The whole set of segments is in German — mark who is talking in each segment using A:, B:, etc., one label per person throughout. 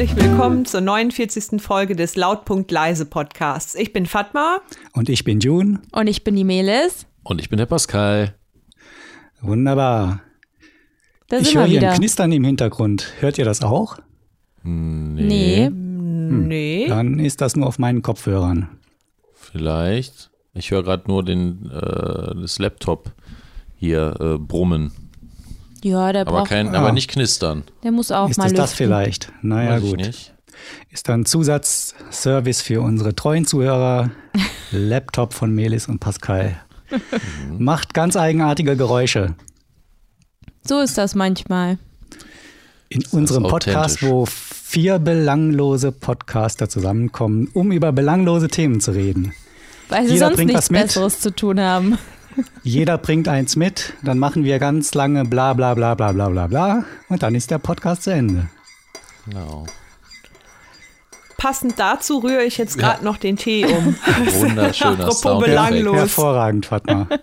A: herzlich willkommen zur 49. Folge des Lautpunkt Leise Podcasts. Ich bin Fatma.
B: Und ich bin June.
C: Und ich bin die Melis.
D: Und ich bin der Pascal.
B: Wunderbar.
C: Da
B: ich höre hier ein Knistern im Hintergrund. Hört ihr das auch?
C: Nee.
A: Nee.
B: Dann ist das nur auf meinen Kopfhörern.
D: Vielleicht. Ich höre gerade nur den, äh, das Laptop hier äh, brummen.
C: Ja, der
D: Aber,
C: braucht,
D: kein,
B: Ah.
D: aber nicht knistern.
C: der muss auch
B: ist
C: mal
B: es
C: lüften.
B: das vielleicht? Naja,
D: Weiß ich
B: gut.
D: nicht.
B: Ist dann Zusatzservice für unsere treuen Zuhörer. Laptop von Melis und Pascal.
D: Mhm.
B: Macht ganz eigenartige Geräusche.
C: So ist das manchmal.
B: In unserem Podcast, wo vier belanglose Podcaster zusammenkommen, um über belanglose Themen zu reden.
C: Weil sie
B: Jeder
C: sonst nichts. Besseres zu tun haben.
B: Jeder bringt eins mit, dann machen wir ganz lange bla bla bla bla bla bla bla und dann ist der Podcast zu Ende.
D: Genau.
A: Passend dazu rühre ich jetzt gerade noch den Tee um.
D: Wunderschöner
A: Apropos belanglos.
B: Hervorragend, Fatma.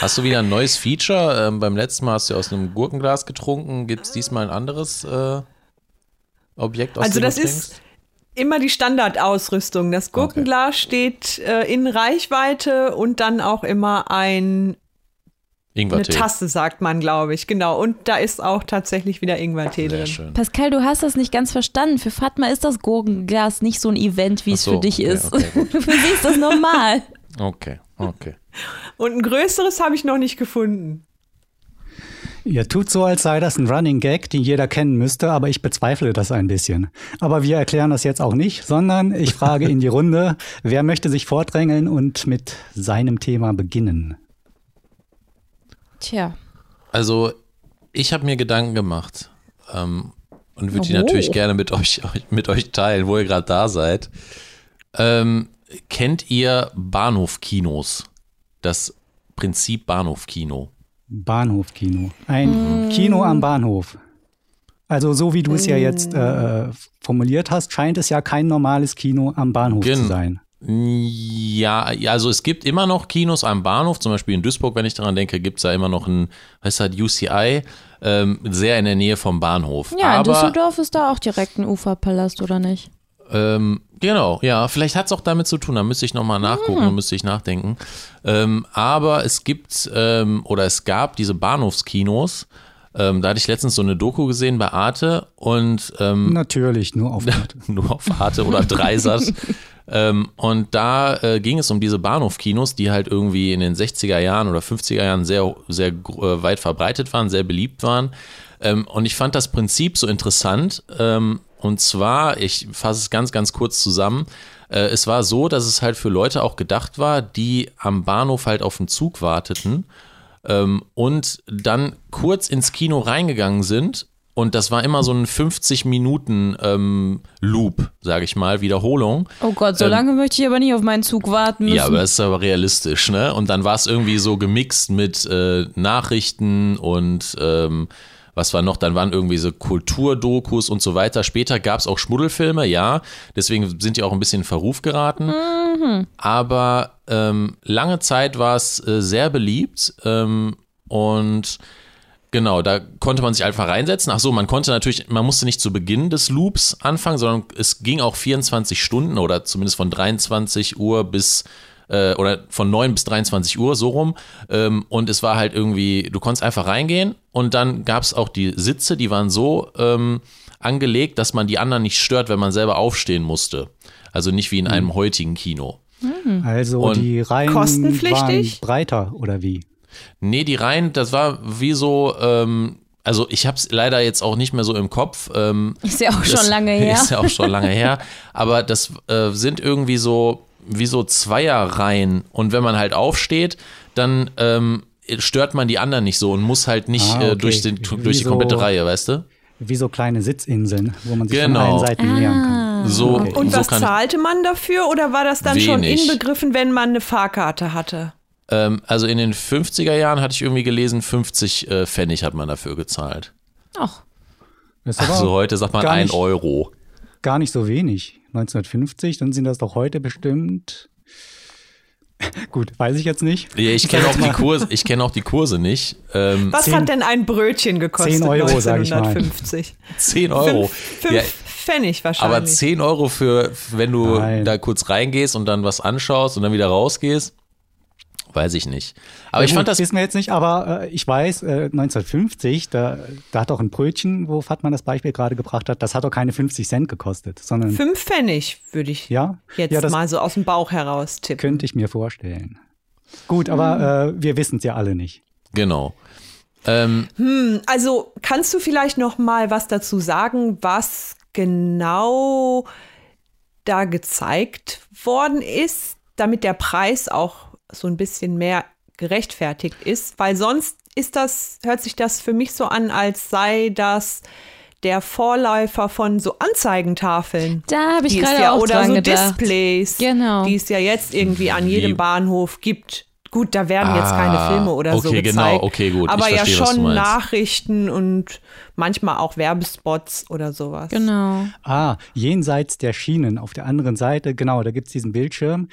D: Hast du wieder ein neues Feature? Ähm, beim letzten Mal hast du aus einem Gurkenglas getrunken. Gibt es diesmal ein anderes äh, Objekt, aus
A: Also
D: dem
A: das
D: du trinkst?
A: Immer die Standardausrüstung. Das Gurkenglas steht äh, in Reichweite und dann auch immer ein, eine. Tasse, sagt man, glaube ich. Genau. Und da ist auch tatsächlich wieder Ingwertee drin.
D: schön.
C: Pascal, du hast das nicht ganz verstanden. Für Fatma ist das Gurkenglas nicht so ein Event, wie es
D: so,
C: für dich
D: okay,
C: ist.
D: okay,
C: für sie ist das normal.
D: Okay, okay.
A: Und ein größeres habe ich noch nicht gefunden.
B: Ihr tut so, als sei das ein Running Gag, den jeder kennen müsste, aber ich bezweifle das ein bisschen. Aber wir erklären das jetzt auch nicht, sondern ich frage in die Runde, wer möchte sich vordrängeln und mit seinem Thema beginnen?
C: Tja.
D: Also, ich habe mir Gedanken gemacht ähm, und würde die
C: Oh.
D: natürlich gerne mit euch, mit euch teilen, wo ihr gerade da seid. Ähm, kennt ihr Bahnhofkinos? Das Prinzip Bahnhofkino.
B: Bahnhofkino. Ein Kino am Bahnhof. Also so wie du es ja jetzt äh, äh, formuliert hast, scheint es ja kein normales Kino am Bahnhof
D: Gen-
B: zu sein.
D: Ja, also es gibt immer noch Kinos am Bahnhof, zum Beispiel in Duisburg, wenn ich daran denke, gibt es da immer noch ein, was heißt das, UCI, ähm, sehr in der Nähe vom Bahnhof.
C: Ja, in
D: Aber
C: Düsseldorf ist da auch direkt ein Uferpalast, oder nicht?
D: Ähm, genau, ja, vielleicht hat es auch damit zu tun, da müsste ich nochmal nachgucken, da müsste ich nachdenken. Ähm, aber es gibt ähm, oder es gab diese Bahnhofskinos, ähm, da hatte ich letztens so eine Doku gesehen bei Arte und ähm,
B: Natürlich, nur auf
D: nur auf Arte oder Dreisat. ähm, und da äh, ging es um diese Bahnhofkinos, die halt irgendwie in den 60er Jahren oder 50er Jahren sehr, sehr äh, weit verbreitet waren, sehr beliebt waren. Ähm, und ich fand das Prinzip so interessant. Und zwar, ich fasse es ganz, ganz kurz zusammen. Äh, es war so, dass es halt für Leute auch gedacht war, die am Bahnhof halt auf den Zug warteten ähm, und dann kurz ins Kino reingegangen sind. Und das war immer so ein 50 Minuten ähm, Loop, sage ich mal, Wiederholung.
C: Oh Gott, so
D: Ähm,
C: lange möchte ich aber nicht auf meinen Zug warten müssen.
D: Ja, aber das ist aber realistisch, ne? Und dann war es irgendwie so gemixt mit äh, Nachrichten und ähm, was war noch? Dann waren irgendwie so Kulturdokus und so weiter. Später gab es auch Schmuddelfilme, ja. Deswegen sind die auch ein bisschen in Verruf geraten. Aber ähm, lange Zeit war es äh, sehr beliebt ähm, und Genau, da konnte man sich einfach reinsetzen. Ach so, man konnte natürlich, man musste nicht zu Beginn des Loops anfangen, sondern es ging auch 24 Stunden oder zumindest von 23 Uhr bis äh, oder von 9 bis 23 Uhr so rum. Ähm, und es war halt irgendwie, du konntest einfach reingehen und dann gab es auch die Sitze, die waren so ähm, angelegt, dass man die anderen nicht stört, wenn man selber aufstehen musste. Also nicht wie in einem heutigen Kino.
B: Also
D: Und
B: die Reihen
A: kostenpflichtig?
B: waren breiter oder wie?
D: Nee, die Reihen, das war wie so, ähm, also ich habe es leider jetzt auch nicht mehr so im Kopf. Ähm,
C: Ist ja auch schon lange her.
D: Ist ja auch schon lange her. Aber das äh, sind irgendwie so, wie so Zweierreihen. Und wenn man halt aufsteht, dann ähm, stört man die anderen nicht so und muss halt nicht
B: Ah,
D: äh,
B: okay.
D: durch, den, durch die
B: so-
D: komplette Reihe, weißt du?
B: Wie so kleine Sitzinseln, wo man sich von
D: Genau.
B: allen Seiten nähern kann.
D: So,
B: Okay.
A: Und
D: so
A: was
D: kann
A: zahlte man dafür oder war das dann schon
D: Wenig.
A: inbegriffen, wenn man eine Fahrkarte hatte?
D: ähm, also in den 50er Jahren hatte ich irgendwie gelesen, 50 äh, Pfennig hat man dafür gezahlt.
C: Ach,
D: Also heute sagt man
B: gar
D: 1
B: nicht-
D: Euro.
B: Gar nicht so wenig. 1950, dann sind das doch heute bestimmt Gut, weiß ich jetzt nicht.
D: Ja, ich kenne auch, die Kurse, ich kenn auch die Kurse nicht. Ähm,
A: Was
B: 10
A: hat denn ein Brötchen gekostet
B: 10 Euro, sag ich mal.
A: 1950?
D: 10 Euro.
A: Fünf, fünf
D: Ja,
A: Pfennig wahrscheinlich.
D: aber 10 Euro für, wenn du
B: Nein.
D: da kurz reingehst und dann was anschaust und dann wieder rausgehst, weiß ich nicht. Aber
B: Ja,
D: ich
B: gut,
D: fand das
B: wissen wir jetzt nicht, aber äh, ich weiß, äh, 1950, da, da hat doch ein Brötchen, wo Fatman das Beispiel gerade gebracht hat, das hat doch keine 50 Cent gekostet, sondern
A: Fünf Pfennig würde ich
B: ja,
A: jetzt
B: ja, das
A: mal so aus dem Bauch heraus tippen.
B: könnte ich mir vorstellen. Gut, aber
A: Hm.
B: äh, wir wissen es ja alle nicht.
D: genau. Ähm,
A: Also kannst du vielleicht noch mal was dazu sagen, was genau da gezeigt worden ist, damit der Preis auch so ein bisschen mehr gerechtfertigt ist, weil sonst ist das hört sich das für mich so an, als sei das der Vorläufer von so Anzeigentafeln.
C: Da habe ich gerade
A: ja,
C: auch
A: oder
C: dran
A: so
C: gedacht.
A: Displays,
C: Genau.
A: die es ja jetzt irgendwie an jedem
D: Wie-
A: Bahnhof gibt. Gut, da werden jetzt keine
D: Ah,
A: Filme oder so
D: okay,
A: gezeigt.
D: genau, okay, gut, ich
A: Aber ja
D: verstehe, was du
A: schon. Nachrichten und manchmal auch Werbespots oder sowas.
C: Genau.
B: Ah, jenseits der Schienen, auf der anderen Seite, genau, da gibt es diesen Bildschirm.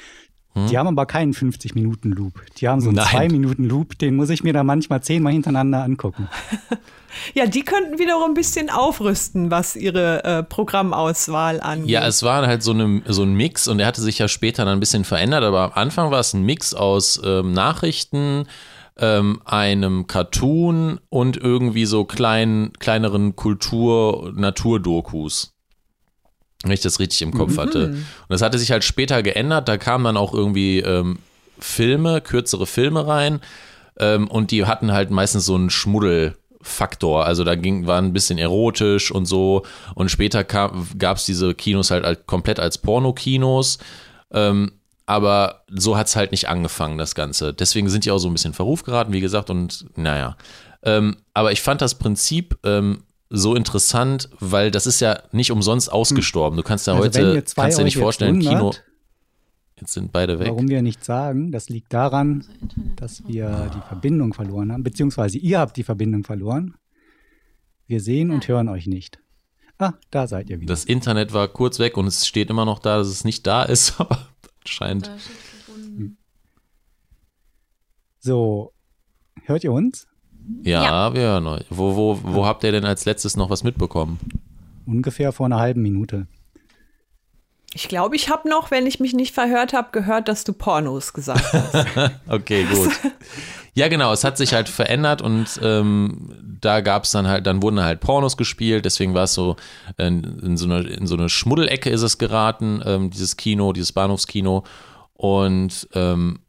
B: Die haben aber keinen 50-Minuten-Loop. Die haben so einen
D: Hm? Nein.
B: 2-Minuten-Loop, den muss ich mir dann manchmal zehnmal hintereinander angucken.
A: Ja, die könnten wiederum ein bisschen aufrüsten, was ihre äh, Programmauswahl angeht.
D: Ja, es war halt so, eine, so ein Mix und der hatte sich ja später dann ein bisschen verändert, aber am Anfang war es ein Mix aus ähm, Nachrichten, ähm, einem Cartoon und irgendwie so kleinen, kleineren Kultur-Naturdokus. Wenn ich das richtig im Kopf hatte. Und das hatte sich halt später geändert, da kamen dann auch irgendwie ähm, Filme, kürzere Filme rein ähm, und die hatten halt meistens so einen Schmuddelfaktor. Also da ging, war ein bisschen erotisch und so. Und später gab es diese Kinos halt, halt komplett als Pornokinos. Ähm, aber so hat es halt nicht angefangen, das Ganze. Deswegen sind die auch so ein bisschen Verruf geraten, wie gesagt, und naja. Ähm, aber ich fand das Prinzip ähm, so interessant, weil das ist ja nicht umsonst ausgestorben. Du kannst ja
B: Also
D: heute, kannst dir nicht
B: jetzt
D: vorstellen, Kino,
B: wundert,
D: jetzt sind beide weg.
B: Warum wir nicht sagen, das liegt daran, dass wir die Verbindung verloren haben, beziehungsweise ihr habt die Verbindung verloren. Wir sehen und hören euch nicht. Ah, da seid ihr wieder.
D: Das Internet war kurz weg und es steht immer noch da, dass es nicht da ist, aber anscheinend.
B: So, hört ihr uns?
D: Ja, wir hören euch. Wo, wo, wo habt ihr denn als letztes noch was mitbekommen?
B: Ungefähr vor einer halben Minute.
A: Ich glaube, ich habe noch, wenn ich mich nicht verhört habe, gehört, dass du Pornos gesagt hast.
D: Okay, gut. Ja, genau, es hat sich halt verändert und ähm, da gab es dann halt, dann wurden halt Pornos gespielt, deswegen war es so, in, in, so eine, in so eine Schmuddelecke ist es geraten, ähm, dieses Kino, dieses Bahnhofskino. Und ähm,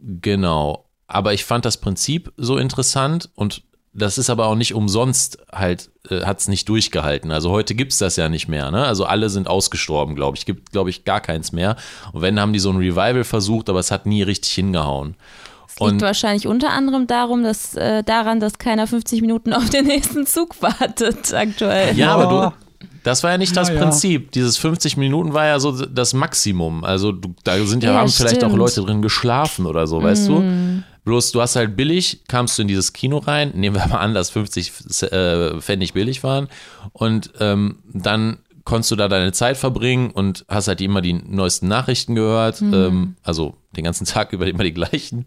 D: genau, aber ich fand das Prinzip so interessant und das ist aber auch nicht umsonst halt, äh, hat es nicht durchgehalten. Also heute gibt es das ja nicht mehr, ne? Also alle sind ausgestorben, glaube ich. Gibt, glaube ich, gar keins mehr. Und wenn, haben die so ein Revival versucht, aber es hat nie richtig hingehauen.
C: Es liegt wahrscheinlich unter anderem darum, dass, äh, daran, dass keiner 50 Minuten auf den nächsten Zug wartet aktuell.
D: Ja, aber du, das war ja nicht das
B: ja.
D: Prinzip. Dieses 50 Minuten war ja so das Maximum. Also du, da sind ja,
C: Ja,
D: haben vielleicht auch
C: stimmt.
D: Leute drin geschlafen oder so, weißt du? Bloß du hast halt billig, kamst du in dieses Kino rein, nehmen wir mal an, dass 50 äh, Pfennig billig waren und ähm, dann konntest du da deine Zeit verbringen und hast halt immer die neuesten Nachrichten gehört, ähm, also den ganzen Tag über immer die gleichen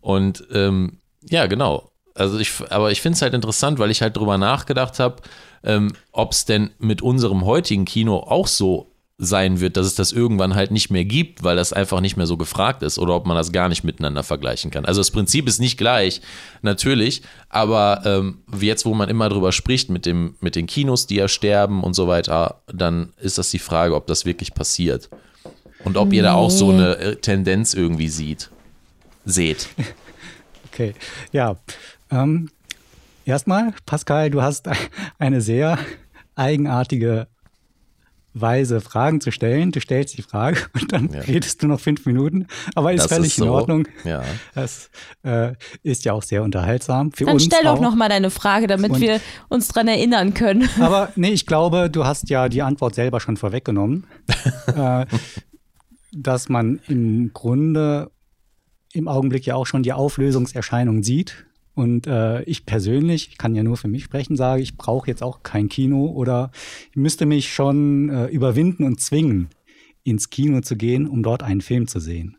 D: und ähm, ja, genau. Also ich, aber ich finde es halt interessant, weil ich halt drüber nachgedacht habe, ähm, ob es denn mit unserem heutigen Kino auch so sein wird, dass es das irgendwann halt nicht mehr gibt, weil das einfach nicht mehr so gefragt ist oder ob man das gar nicht miteinander vergleichen kann. Also das Prinzip ist nicht gleich, natürlich, aber ähm, jetzt, wo man immer drüber spricht mit, dem, mit den Kinos, die ja sterben und so weiter, dann ist das die Frage, ob das wirklich passiert. Und ob ihr da auch so eine äh, Tendenz irgendwie sieht. Seht.
B: Okay, ja. Ähm, erstmal, Pascal, du hast eine sehr eigenartige Weise, Fragen zu stellen. Du stellst die Frage und dann
D: Ja.
B: redest du noch fünf Minuten, aber ist
D: Das
B: völlig
D: ist so.
B: in Ordnung.
D: Ja.
B: Das äh, ist ja auch sehr unterhaltsam. Für
C: Dann
B: uns
C: stell doch
B: auch.
C: noch mal deine Frage, damit
B: Und-
C: wir uns dran erinnern können.
B: Aber nee, ich glaube, du hast ja die Antwort selber schon vorweggenommen, äh, dass man im Grunde im Augenblick ja auch schon die Auflösungserscheinung sieht. Und äh, ich persönlich, ich kann ja nur für mich sprechen, sage, ich brauche jetzt auch kein Kino oder ich müsste mich schon äh, überwinden und zwingen, ins Kino zu gehen, um dort einen Film zu sehen.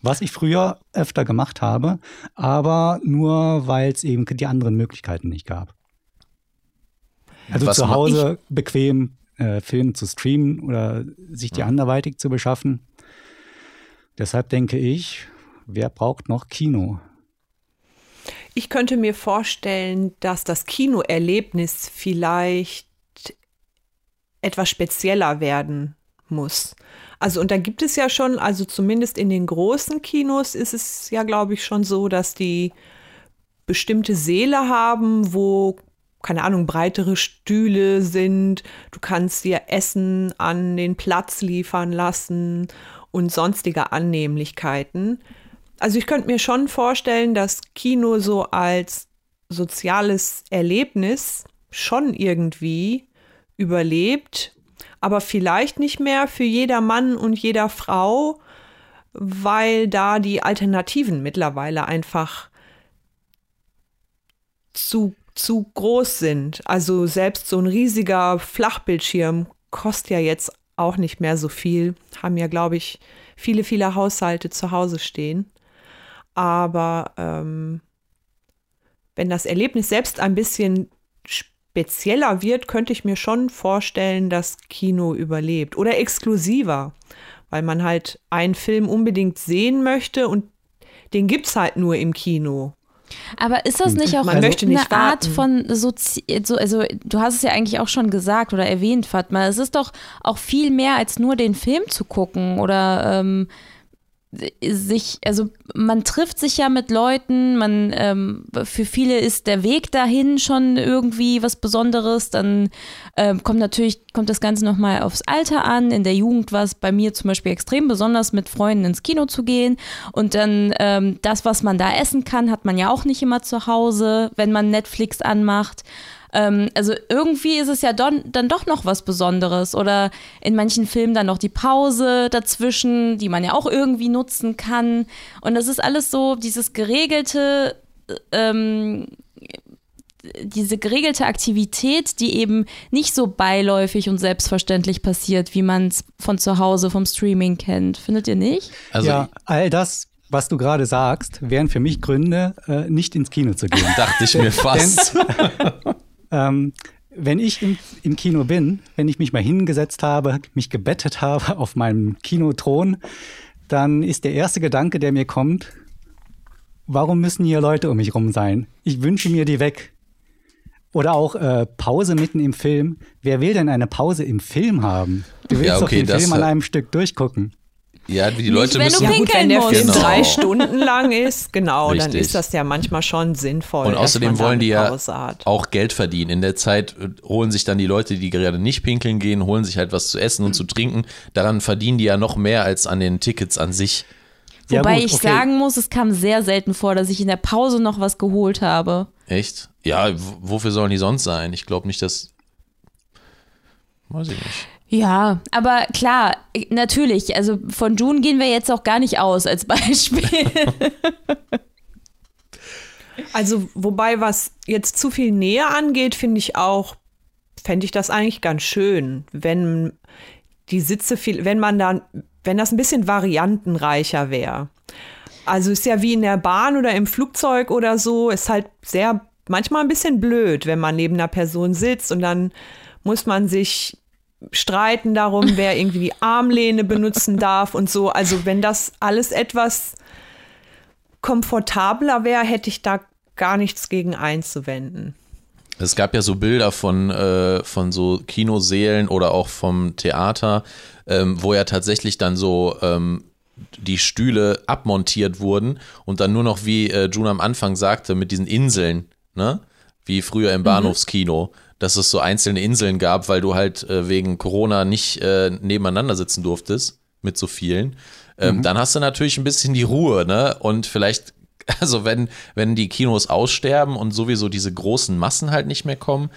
B: Was ich früher öfter gemacht habe, aber nur, weil es eben die anderen Möglichkeiten nicht gab. Also
D: Was
B: zu Hause bequem äh, Filme zu streamen oder sich die anderweitig zu beschaffen. Deshalb denke ich, wer braucht noch Kino?
A: Ich könnte mir vorstellen, dass das Kinoerlebnis vielleicht etwas spezieller werden muss. Also, und da gibt es ja schon, also zumindest in den großen Kinos ist es ja, glaube ich, schon so, dass die bestimmte Säle haben, wo, keine Ahnung, breitere Stühle sind. Du kannst dir Essen an den Platz liefern lassen und sonstige Annehmlichkeiten. Also ich könnte mir schon vorstellen, dass Kino so als soziales Erlebnis schon irgendwie überlebt, aber vielleicht nicht mehr für jeder Mann und jeder Frau, weil da die Alternativen mittlerweile einfach zu, zu groß sind. Also selbst so ein riesiger Flachbildschirm kostet ja jetzt auch nicht mehr so viel. Haben ja, glaube ich, viele, viele Haushalte zu Hause stehen. Aber ähm, wenn das Erlebnis selbst ein bisschen spezieller wird, könnte ich mir schon vorstellen, dass Kino überlebt. Oder exklusiver, weil man halt einen Film unbedingt sehen möchte und den gibt es halt nur im Kino.
C: Aber ist das nicht auch
A: Man
C: eine
A: nicht
C: Art
A: warten.
C: von Sozi so, also du hast es ja eigentlich auch schon gesagt oder erwähnt, Fatma, es ist doch auch viel mehr als nur den Film zu gucken oder ähm, sich, also man trifft sich ja mit Leuten, man ähm, für viele ist der Weg dahin schon irgendwie was Besonderes, dann ähm, kommt natürlich, kommt das Ganze nochmal aufs Alter an. In der Jugend war es bei mir zum Beispiel extrem besonders, mit Freunden ins Kino zu gehen. Und dann ähm, das, was man da essen kann, hat man ja auch nicht immer zu Hause, wenn man Netflix anmacht. Ähm, also irgendwie ist es ja don, dann doch noch was Besonderes. Oder in manchen Filmen dann noch die Pause dazwischen, die man ja auch irgendwie nutzen kann. Und das ist alles so, dieses geregelte, ähm, diese geregelte Aktivität, die eben nicht so beiläufig und selbstverständlich passiert, wie man es von zu Hause vom Streaming kennt. Findet ihr nicht?
D: Also
B: ja, all das, was du gerade sagst, wären für mich Gründe, äh, nicht ins Kino zu gehen.
D: dachte ich mir fast.
B: ähm, wenn ich im, im Kino bin, wenn ich mich mal hingesetzt habe, mich gebettet habe auf meinem Kinothron, dann ist der erste Gedanke, der mir kommt, warum müssen hier Leute um mich rum sein? Ich wünsche mir die weg. Oder auch äh, Pause mitten im Film. Wer will denn eine Pause im Film haben? Du willst
D: Ja, okay,
B: doch den Film an
D: äh,
B: einem Stück durchgucken.
D: Ja, die
C: Nicht,
D: Leute
C: wenn du
D: müssen.
A: Ja gut, wenn der
C: Pinkeln
A: Film
D: musst.
A: drei
D: Genau.
A: Stunden lang ist, genau, dann
D: Richtig.
A: ist das ja manchmal schon sinnvoll.
D: Und außerdem wollen die ja
A: hat.
D: auch Geld verdienen. In der Zeit äh, holen sich dann die Leute, die gerade nicht pinkeln gehen, holen sich halt was zu essen und zu trinken. Daran verdienen die ja noch mehr als an den Tickets an sich.
B: Ja,
C: Wobei
B: gut,
C: ich
B: okay.
C: sagen muss, es kam sehr selten vor, dass ich in der Pause noch was geholt habe.
D: Echt? Ja, wofür sollen die sonst sein? Ich glaube nicht, dass. Weiß ich nicht.
C: Ja, aber klar, natürlich, also von June gehen wir jetzt auch gar nicht aus als Beispiel.
A: Also, wobei, was jetzt zu viel Nähe angeht, finde ich auch, fände ich das eigentlich ganz schön, wenn die Sitze viel, wenn man dann, wenn das ein bisschen variantenreicher wäre. Also ist ja wie in der Bahn oder im Flugzeug oder so, ist halt sehr, manchmal ein bisschen blöd, wenn man neben einer Person sitzt und dann muss man sich streiten darum, wer irgendwie die Armlehne benutzen darf und so. Also wenn das alles etwas komfortabler wäre, hätte ich da gar nichts gegen einzuwenden.
D: Es gab ja so Bilder von, äh, von so Kinosälen oder auch vom Theater, ähm, wo ja tatsächlich dann so ähm, die Stühle abmontiert wurden und dann nur noch, wie äh, June am Anfang sagte, mit diesen Inseln, ne? Wie früher im Bahnhofskino, dass es so einzelne Inseln gab, weil du halt äh, wegen Corona nicht äh, nebeneinander sitzen durftest mit so vielen. Ähm, Dann hast du natürlich ein bisschen die Ruhe, ne? Und vielleicht, also wenn, wenn die Kinos aussterben und sowieso diese großen Massen halt nicht mehr kommen,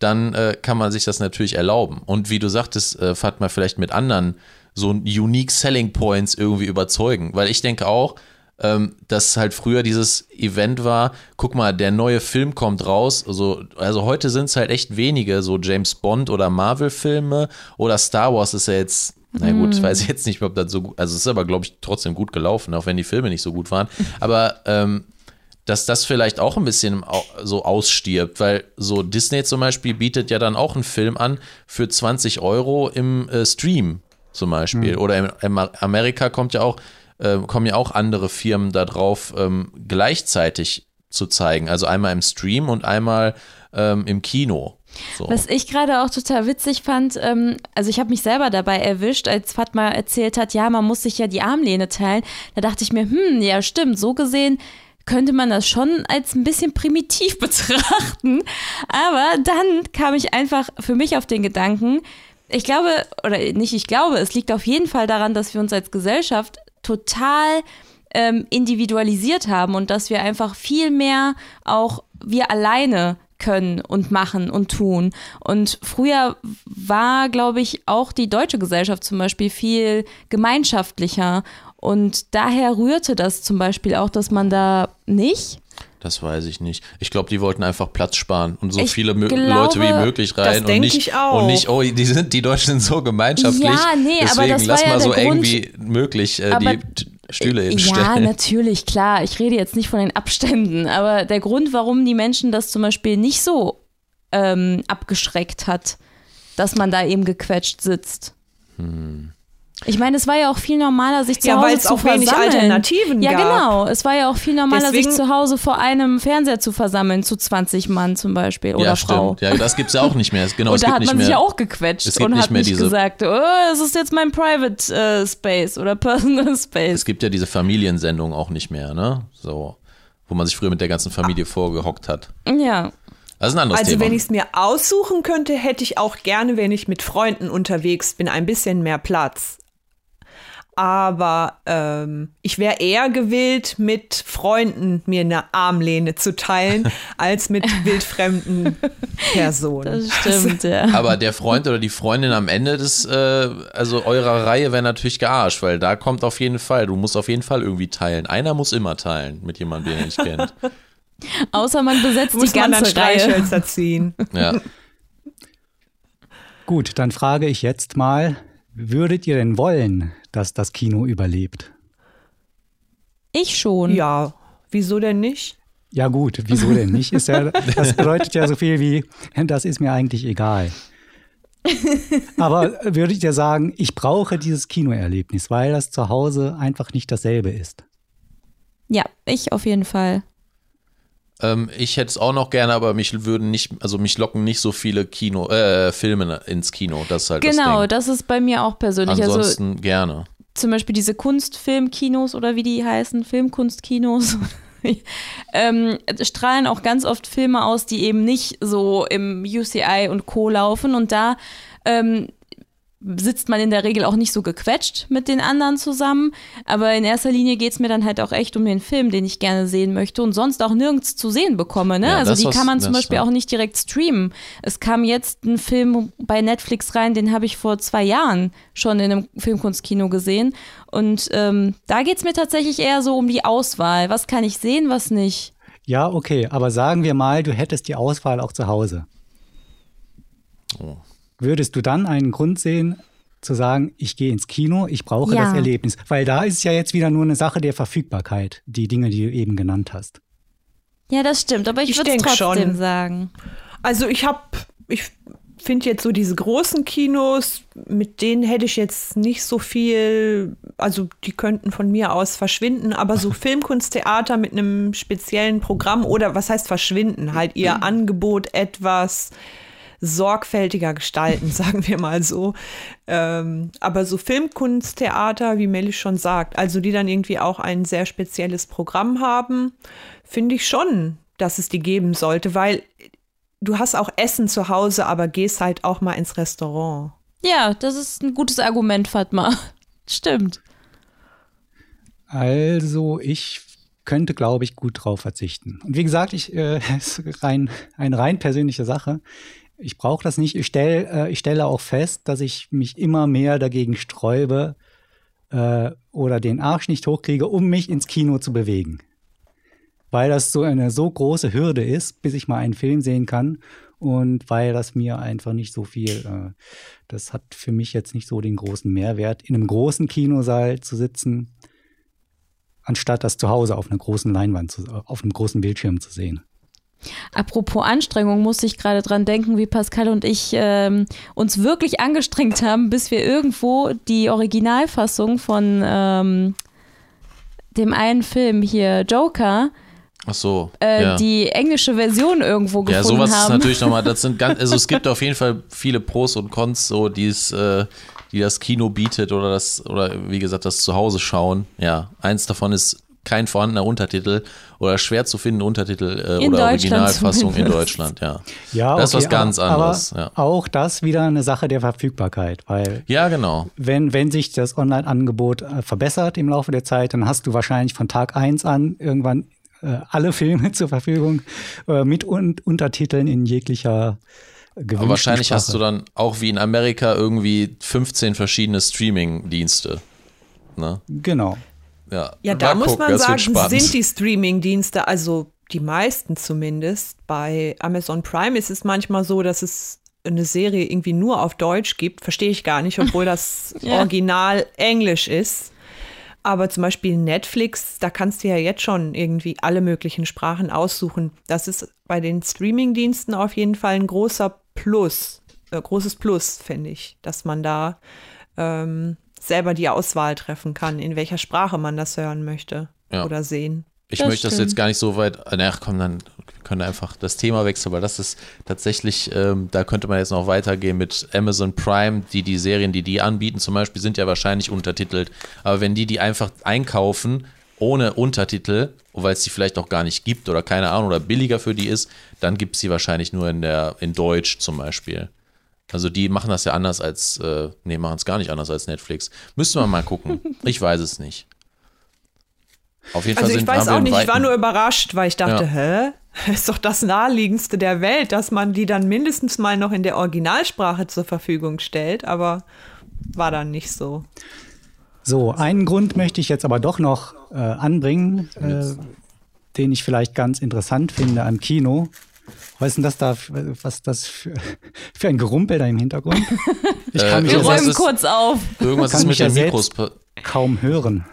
D: dann äh, kann man sich das natürlich erlauben. Und wie du sagtest, äh, Fatma, vielleicht mit anderen so unique Selling Points irgendwie überzeugen. Weil ich denke auch, ähm, dass halt früher dieses Event war, guck mal, der neue Film kommt raus. Also, also heute sind es halt echt wenige, so James Bond oder Marvel-Filme oder Star Wars ist ja jetzt Na gut, ich weiß jetzt nicht, ob das so gut, also es ist aber, glaube ich, trotzdem gut gelaufen, auch wenn die Filme nicht so gut waren. Aber ähm, dass das vielleicht auch ein bisschen so ausstirbt, weil so Disney zum Beispiel bietet ja dann auch einen Film an für 20 Euro im äh, Stream zum Beispiel. Mhm. Oder in, in, Amerika kommt ja auch, äh, kommen ja auch andere Firmen da drauf, ähm, gleichzeitig zu zeigen. Also einmal im Stream und einmal ähm, im Kino. So.
C: Was ich gerade auch total witzig fand, ähm, also ich habe mich selber dabei erwischt, als Fatma erzählt hat, ja, man muss sich ja die Armlehne teilen. Da dachte ich mir, hm, ja, stimmt, so gesehen könnte man das schon als ein bisschen primitiv betrachten. Aber dann kam ich einfach für mich auf den Gedanken, ich glaube, oder nicht ich glaube, es liegt auf jeden Fall daran, dass wir uns als Gesellschaft total ähm, individualisiert haben und dass wir einfach viel mehr auch wir alleine können und machen und tun. Und früher war, glaube ich, auch die deutsche Gesellschaft zum Beispiel viel gemeinschaftlicher und daher rührte das zum Beispiel auch, dass man da nicht.
D: Das weiß ich nicht. Ich glaube, die wollten einfach Platz sparen und so ich viele glaube, Leute wie möglich rein und nicht, und nicht, oh, die sind, die Deutschen sind so gemeinschaftlich. Ja, nee, deswegen aber das lass mal ja so eng wie möglich äh, die Stühle hinstellen.
C: Ja, natürlich, klar. Ich rede jetzt nicht von den Abständen, aber der Grund, warum die Menschen das zum Beispiel nicht so ähm, abgeschreckt hat, dass man da eben gequetscht sitzt. Hm. Ich meine, es war ja auch viel normaler, sich zu ja, Hause zu versammeln. Ja, weil es auch wenig Alternativen ja, gab. Ja, genau. Es war ja auch viel normaler, Deswegen, sich zu Hause vor einem Fernseher zu versammeln, zu 20 Mann zum Beispiel oder ja, Frau.
D: Stimmt. Ja, das gibt es ja auch nicht mehr. Genau,
C: und da hat man sich ja auch gequetscht und hat nicht diese, gesagt, oh, das ist jetzt mein Private äh, Space oder Personal Space.
D: Es gibt ja diese Familiensendung auch nicht mehr, ne? So, wo man sich früher mit der ganzen Familie vorgehockt hat.
C: Ja.
D: Das ist ein anderes
A: also
D: Thema.
A: wenn ich es mir aussuchen könnte, hätte ich auch gerne, wenn ich mit Freunden unterwegs bin, ein bisschen mehr Platz aber ähm, ich wäre eher gewillt, mit Freunden mir eine Armlehne zu teilen, als mit wildfremden Personen.
C: Das stimmt, ja.
D: Aber der Freund oder die Freundin am Ende des, äh, also eurer Reihe wäre natürlich gearscht, weil da kommt auf jeden Fall, du musst auf jeden Fall irgendwie teilen. Einer muss immer teilen mit jemandem, den er nicht kennt.
C: Außer man besetzt muss die ganze man dann Reihe.
A: ziehen.
D: Ja.
B: Gut, dann frage ich jetzt mal, würdet ihr denn wollen, dass das Kino überlebt?
C: Ich schon.
A: Ja, wieso denn nicht?
B: Ja gut, wieso denn nicht? Ist ja, das bedeutet ja so viel wie, das ist mir eigentlich egal. Aber würdet ihr sagen, ich brauche dieses Kinoerlebnis, weil das zu Hause einfach nicht dasselbe ist?
C: Ja, ich auf jeden Fall.
D: Ähm, ich hätte es auch noch gerne, aber mich würden nicht, also mich locken nicht so viele Kino, äh, Filme ins Kino. Das ist halt
C: genau, das, das, ist bei mir auch persönlich.
D: Also Ansonsten also, gerne.
C: Zum Beispiel diese Kunstfilmkinos oder wie die heißen, Filmkunstkinos. ähm, strahlen auch ganz oft Filme aus, die eben nicht so im UCI und Co. laufen. Und da ähm, sitzt man in der Regel auch nicht so gequetscht mit den anderen zusammen. Aber in erster Linie geht es mir dann halt auch echt um den Film, den ich gerne sehen möchte und sonst auch nirgends zu sehen bekomme. Ne? Ja, also die kann man zum Beispiel auch nicht direkt streamen. Es kam jetzt ein Film bei Netflix rein, den habe ich vor zwei Jahren schon in einem Filmkunstkino gesehen. Und ähm, da geht es mir tatsächlich eher so um die Auswahl. Was kann ich sehen, was nicht?
B: Ja, okay, aber sagen wir mal, du hättest die Auswahl auch zu Hause. Oh. Würdest du dann einen Grund sehen, zu sagen, ich gehe ins Kino, ich brauche ja. das Erlebnis? Weil da ist ja jetzt wieder nur eine Sache der Verfügbarkeit, die Dinge, die du eben genannt hast.
C: Ja, das stimmt, aber ich, ich würde es trotzdem schon. sagen.
A: Also ich habe, ich finde jetzt so diese großen Kinos, mit denen hätte ich jetzt nicht so viel, also die könnten von mir aus verschwinden, aber so Filmkunsttheater mit einem speziellen Programm oder was heißt verschwinden, halt ihr Angebot etwas sorgfältiger gestalten, sagen wir mal so. Ähm, aber so Filmkunsttheater, wie Melly schon sagt, also die dann irgendwie auch ein sehr spezielles Programm haben, finde ich schon, dass es die geben sollte, weil du hast auch Essen zu Hause, aber gehst halt auch mal ins Restaurant.
C: Ja, das ist ein gutes Argument, Fatma. Stimmt.
B: Also, ich könnte, glaube ich, gut drauf verzichten. Und wie gesagt, ich äh, ist rein eine rein persönliche Sache. Ich brauche das nicht. Ich, stell, äh, ich stelle auch fest, dass ich mich immer mehr dagegen sträube äh, oder den Arsch nicht hochkriege, um mich ins Kino zu bewegen. Weil das so eine so große Hürde ist, bis ich mal einen Film sehen kann. Und weil das mir einfach nicht so viel, äh, das hat für mich jetzt nicht so den großen Mehrwert, in einem großen Kinosaal zu sitzen, anstatt das zu Hause auf einer großen Leinwand, zu, auf einem großen Bildschirm zu sehen.
C: Apropos Anstrengung, muss ich gerade dran denken, wie Pascal und ich ähm, uns wirklich angestrengt haben, bis wir irgendwo die Originalfassung von ähm, dem einen Film hier, Joker,
D: Ach so.
C: äh,
D: ja.
C: die englische Version irgendwo
D: ja,
C: gefunden
D: sowas ist
C: haben.
D: natürlich nochmal, das sind ganz, also es gibt auf jeden Fall viele Pros und Cons, so die es, äh, die das Kino bietet oder das, oder wie gesagt, das Zuhause schauen. Ja, eins davon ist kein vorhandener Untertitel oder schwer zu finden Untertitel äh,
C: In
D: oder Originalfassung in
C: zumindest.
D: Deutschland, ja.
B: Ja,
D: Das ist
B: okay,
D: was ganz
B: aber,
D: anderes,
B: Aber
D: ja.
B: auch das wieder eine Sache der Verfügbarkeit, weil
D: Ja, genau.
B: wenn, wenn sich das Online-Angebot äh, verbessert im Laufe der Zeit, dann hast du wahrscheinlich von Tag eins an irgendwann äh, alle Filme zur Verfügung äh, mit un Untertiteln in jeglicher
D: Aber wahrscheinlich
B: Sprache.
D: hast du dann auch wie in Amerika irgendwie 15 verschiedene Streaming-Dienste. Ne?
B: Genau.
D: Ja,
A: Ja, da muss
D: gucken,
A: man sagen, sind die Streaming-Dienste, also die meisten zumindest, bei Amazon Prime ist es manchmal so, dass es eine Serie irgendwie nur auf Deutsch gibt. Verstehe ich gar nicht, obwohl das
C: Ja.
A: Original Englisch ist. Aber zum Beispiel Netflix, da kannst du ja jetzt schon irgendwie alle möglichen Sprachen aussuchen. Das ist bei den Streaming-Diensten auf jeden Fall ein großer Plus, äh, großes Plus, finde ich, dass man da ähm, selber die Auswahl treffen kann, in welcher Sprache man das hören möchte
D: Ja.
A: oder sehen.
D: Ich
C: Das
D: möchte das
C: stimmt.
D: jetzt gar nicht so weit. Na, komm, dann können wir einfach das Thema wechseln, weil das ist tatsächlich, ähm, da könnte man jetzt noch weitergehen mit Amazon Prime, die die Serien, die die anbieten, zum Beispiel, sind ja wahrscheinlich untertitelt. Aber wenn die die einfach einkaufen ohne Untertitel, weil es die vielleicht auch gar nicht gibt oder keine Ahnung oder billiger für die ist, dann gibt es sie wahrscheinlich nur in der in Deutsch zum Beispiel. Also die machen das ja anders als, äh, nee, machen es gar nicht anders als Netflix. Müsste man mal gucken. Ich weiß es nicht. Auf jeden
A: Also
D: Fall
A: ich
D: sind,
A: weiß auch nicht, ich war nur überrascht, weil ich dachte,
D: Ja.
A: hä? Das ist doch das naheliegendste der Welt, dass man die dann mindestens mal noch in der Originalsprache zur Verfügung stellt, aber war dann nicht so.
B: So, einen Grund möchte ich jetzt aber doch noch äh, anbringen, äh, den ich vielleicht ganz interessant finde am Kino. Was ist denn das da, für- was das für, für ein Gerumpel da im Hintergrund? Ich
D: Äh,
B: kann mich
C: Wir räumen
D: ist-
C: kurz auf.
D: Irgendwas
B: kann
D: ist
B: mich
D: mit den
B: ja
D: Mikros.
B: kaum hören.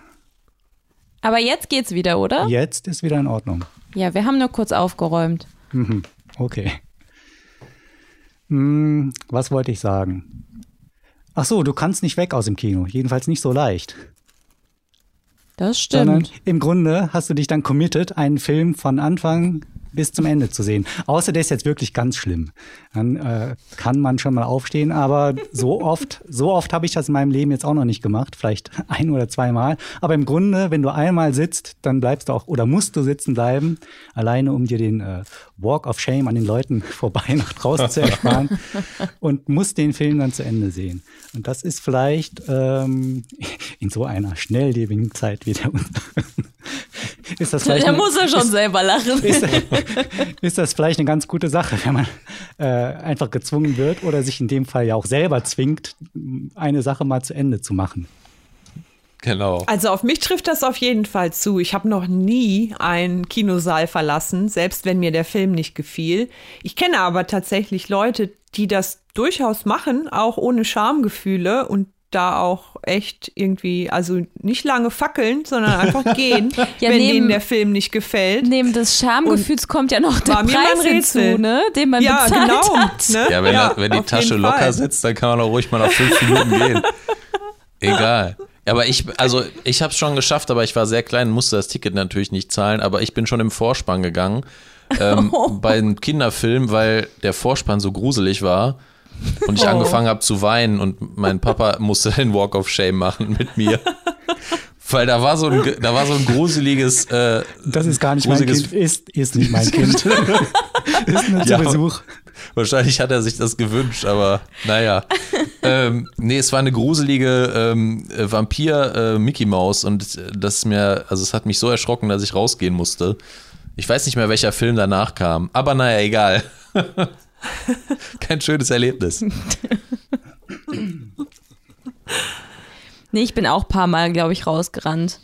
C: Aber jetzt geht's wieder, oder?
B: Jetzt ist wieder in Ordnung.
C: Ja, wir haben nur kurz aufgeräumt.
B: Mhm, okay. Hm, was wollte ich sagen? Ach so, du kannst nicht weg aus dem Kino. Jedenfalls nicht so leicht.
C: Das
B: Sondern
C: stimmt.
B: im Grunde hast du dich dann committed, einen Film von Anfang bis zum Ende zu sehen. Außer der ist jetzt wirklich ganz schlimm. Dann äh, kann man schon mal aufstehen, aber so oft, so oft habe ich das in meinem Leben jetzt auch noch nicht gemacht. Vielleicht ein oder zweimal. Aber im Grunde, wenn du einmal sitzt, dann bleibst du auch oder musst du sitzen bleiben, alleine um dir den äh, Walk of Shame an den Leuten vorbei nach draußen zu ersparen und musst den Film dann zu Ende sehen. Und das ist vielleicht ähm, in so einer schnelllebigen Zeit wie der ist das vielleicht
C: Da muss er schon selber lachen.
B: ist, ist das vielleicht eine ganz gute Sache, wenn man äh, einfach gezwungen wird oder sich in dem Fall ja auch selber zwingt, eine Sache mal zu Ende zu machen.
D: Genau.
A: Also auf mich trifft das auf jeden Fall zu. Ich habe noch nie einen Kinosaal verlassen, selbst wenn mir der Film nicht gefiel. Ich kenne aber tatsächlich Leute, die das durchaus machen, auch ohne Schamgefühle und da auch echt irgendwie, also nicht lange fackeln, sondern einfach gehen,
C: Ja,
A: wenn
C: neben-
A: denen der Film nicht gefällt.
C: Neben des Schamgefühls kommt ja noch der Preis hinzu, ne? den man
A: ja,
C: bezahlt
A: genau.
C: hat.
A: Ne?
D: Ja, wenn,
A: Ja,
D: wenn die Tasche locker
A: Fall.
D: sitzt, dann kann man auch ruhig mal nach fünf Minuten gehen. Egal. Aber ich, also ich habe es schon geschafft, aber ich war sehr klein, musste das Ticket natürlich nicht zahlen, aber ich bin schon im Vorspann gegangen ähm, bei einem Kinderfilm, weil der Vorspann so gruselig war und ich
A: Oh.
D: angefangen habe zu weinen und mein Papa musste den Walk of Shame machen mit mir. Weil da war so ein, da war so ein gruseliges, äh,
B: Das ist gar nicht mein Kind, ist, ist nicht mein Kind. ist nur zu
D: Ja.
B: Besuch.
D: Wahrscheinlich hat er sich das gewünscht, aber naja. ähm, nee, es war eine gruselige ähm, äh, Vampir-Mickey Maus und äh, das ist mir, also es hat mich so erschrocken, dass ich rausgehen musste. Ich weiß nicht mehr, welcher Film danach kam, aber naja, egal. Kein schönes Erlebnis.
C: Nee, ich bin auch ein paar Mal, glaube ich, rausgerannt.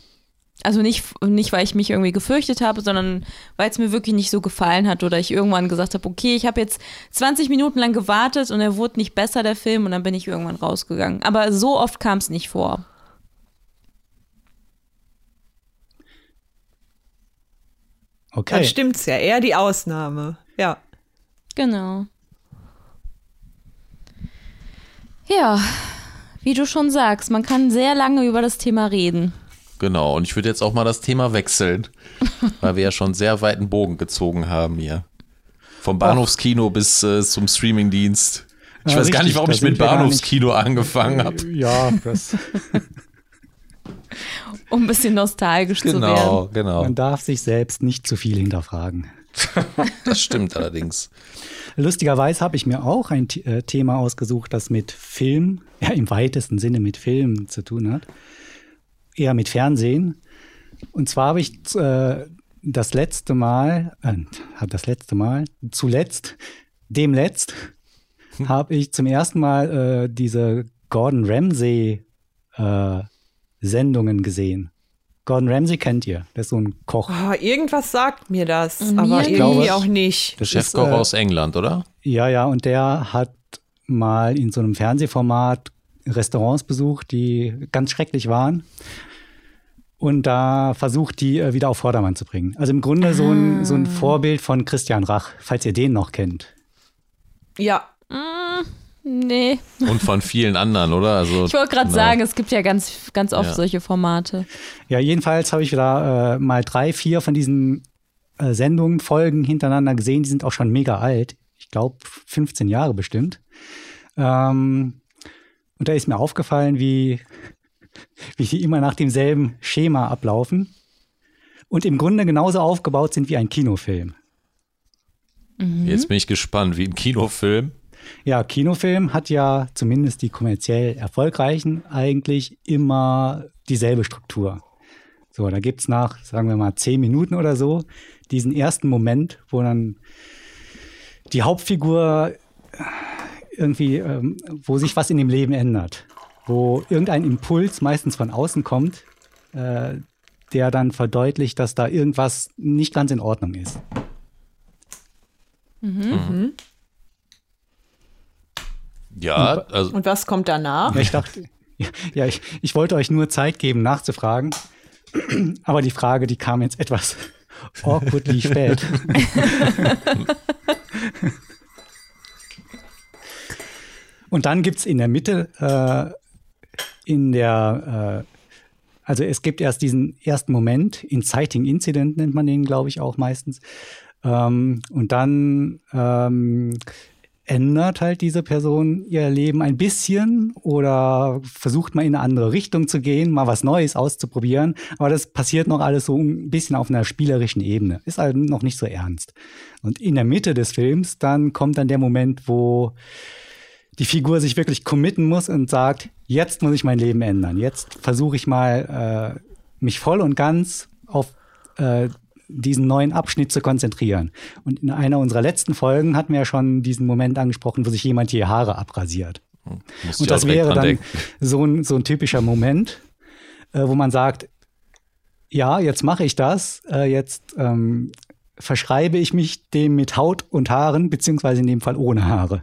C: also nicht, nicht, weil ich mich irgendwie gefürchtet habe, sondern weil es mir wirklich nicht so gefallen hat oder ich irgendwann gesagt habe, okay, ich habe jetzt 20 Minuten lang gewartet und er wurde nicht besser, der Film, und dann bin ich irgendwann rausgegangen. Aber so oft kam es nicht vor.
A: Okay. Dann stimmt's ja, eher die Ausnahme. Ja.
C: Genau. Ja, wie du schon sagst, man kann sehr lange über das Thema reden.
D: Genau, und ich würde jetzt auch mal das Thema wechseln, weil wir ja schon sehr weiten Bogen gezogen haben hier. Vom Bahnhofskino bis äh, zum Streamingdienst. Ich ja, weiß richtig, gar nicht, warum ich mit Bahnhofskino angefangen habe.
B: Ja, das.
C: um ein bisschen nostalgisch
D: genau,
C: zu werden.
D: Genau, genau.
B: Man darf sich selbst nicht zu viel hinterfragen.
D: das stimmt allerdings.
B: Lustigerweise habe ich mir auch ein äh, Thema ausgesucht, das mit Film, ja im weitesten Sinne mit Film zu tun hat. Eher mit Fernsehen. Und zwar habe ich äh, das letzte Mal, äh, das letzte Mal, zuletzt, demletzt, hm. habe ich zum ersten Mal äh, diese Gordon Ramsay äh, Sendungen gesehen. Gordon Ramsay kennt ihr, der ist so ein Koch.
A: Oh, irgendwas sagt mir das, mir aber irgendwie glaube, auch nicht.
D: Der Chefkoch äh, aus England, oder?
B: Ja, ja, und der hat mal in so einem Fernsehformat Restaurants besucht, die ganz schrecklich waren. Und da versucht, die äh, wieder auf Vordermann zu bringen. Also im Grunde so ein, so ein ah. Vorbild von Christian Rach, falls ihr den noch kennt.
A: Ja.
C: Mm. Nee.
D: Und von vielen anderen, oder? Also,
C: ich wollte gerade genau. sagen, es gibt ja ganz, ganz oft ja. solche Formate.
B: Ja, jedenfalls habe ich wieder äh, mal drei, vier von diesen äh, Sendungen, Folgen hintereinander gesehen. Die sind auch schon mega alt. Ich glaube, 15 Jahre bestimmt. Ähm, und da ist mir aufgefallen, wie, wie die immer nach demselben Schema ablaufen. Und im Grunde genauso aufgebaut sind wie ein Kinofilm.
D: Mhm. Jetzt bin ich gespannt, wie ein Kinofilm.
B: Ja, Kinofilm hat ja zumindest die kommerziell erfolgreichen eigentlich immer dieselbe Struktur. So, da gibt es nach, sagen wir mal, zehn Minuten oder so diesen ersten Moment, wo dann die Hauptfigur irgendwie, ähm, wo sich was in dem Leben ändert, wo irgendein Impuls meistens von außen kommt, äh, der dann verdeutlicht, dass da irgendwas nicht ganz in Ordnung ist.
A: Mhm. mhm.
D: Ja,
A: und, also. Und was kommt danach?
B: Ja, ich dachte, ja, ich, ich wollte euch nur Zeit geben, nachzufragen. Aber die Frage, die kam jetzt etwas awkwardly spät. Und dann gibt es in der Mitte, äh, in der, äh, also es gibt erst diesen ersten Moment, Inciting Incident nennt man den, glaube ich, auch meistens. Ähm, und dann ähm, ändert halt diese Person ihr Leben ein bisschen oder versucht mal in eine andere Richtung zu gehen, mal was Neues auszuprobieren. Aber das passiert noch alles so ein bisschen auf einer spielerischen Ebene. Ist halt noch nicht so ernst. Und in der Mitte des Films, dann kommt dann der Moment, wo die Figur sich wirklich committen muss und sagt, jetzt muss ich mein Leben ändern. Jetzt versuche ich mal, äh, mich voll und ganz auf äh, diesen neuen Abschnitt zu konzentrieren. Und in einer unserer letzten Folgen hatten wir ja schon diesen Moment angesprochen, wo sich jemand die Haare abrasiert. Hm, und das wäre dann so ein, so ein typischer Moment, äh, wo man sagt, ja, jetzt mache ich das, äh, jetzt ähm, verschreibe ich mich dem mit Haut und Haaren, beziehungsweise in dem Fall ohne Haare.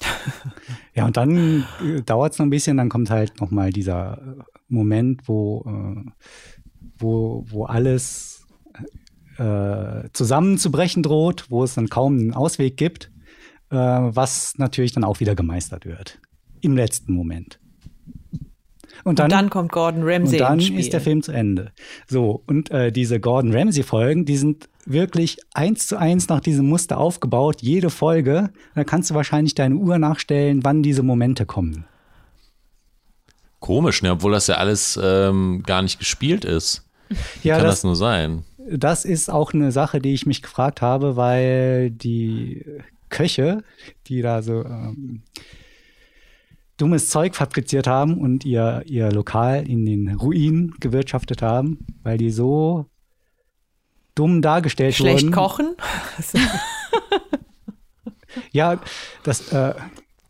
B: ja, und dann äh, dauert es noch ein bisschen, dann kommt halt noch mal dieser äh, Moment, wo, äh, wo, wo alles äh, zusammenzubrechen droht, wo es dann kaum einen Ausweg gibt, äh, was natürlich dann auch wieder gemeistert wird. Im letzten Moment.
A: Und dann, und dann kommt Gordon Ramsay.
B: Und dann ist der Film zu Ende. So, und äh, diese Gordon Ramsay-Folgen, die sind wirklich eins zu eins nach diesem Muster aufgebaut, jede Folge. Da kannst du wahrscheinlich deine Uhr nachstellen, wann diese Momente kommen.
D: Komisch, ne? obwohl das ja alles ähm, gar nicht gespielt ist. Wie ja, kann das, das nur sein?
B: Das ist auch eine Sache, die ich mich gefragt habe, weil die Köche, die da so ähm, dummes Zeug fabriziert haben und ihr, ihr Lokal in den Ruinen gewirtschaftet haben, weil die so dumm dargestellt
A: Schlecht
B: wurden.
A: Schlecht kochen?
B: ja, das, äh,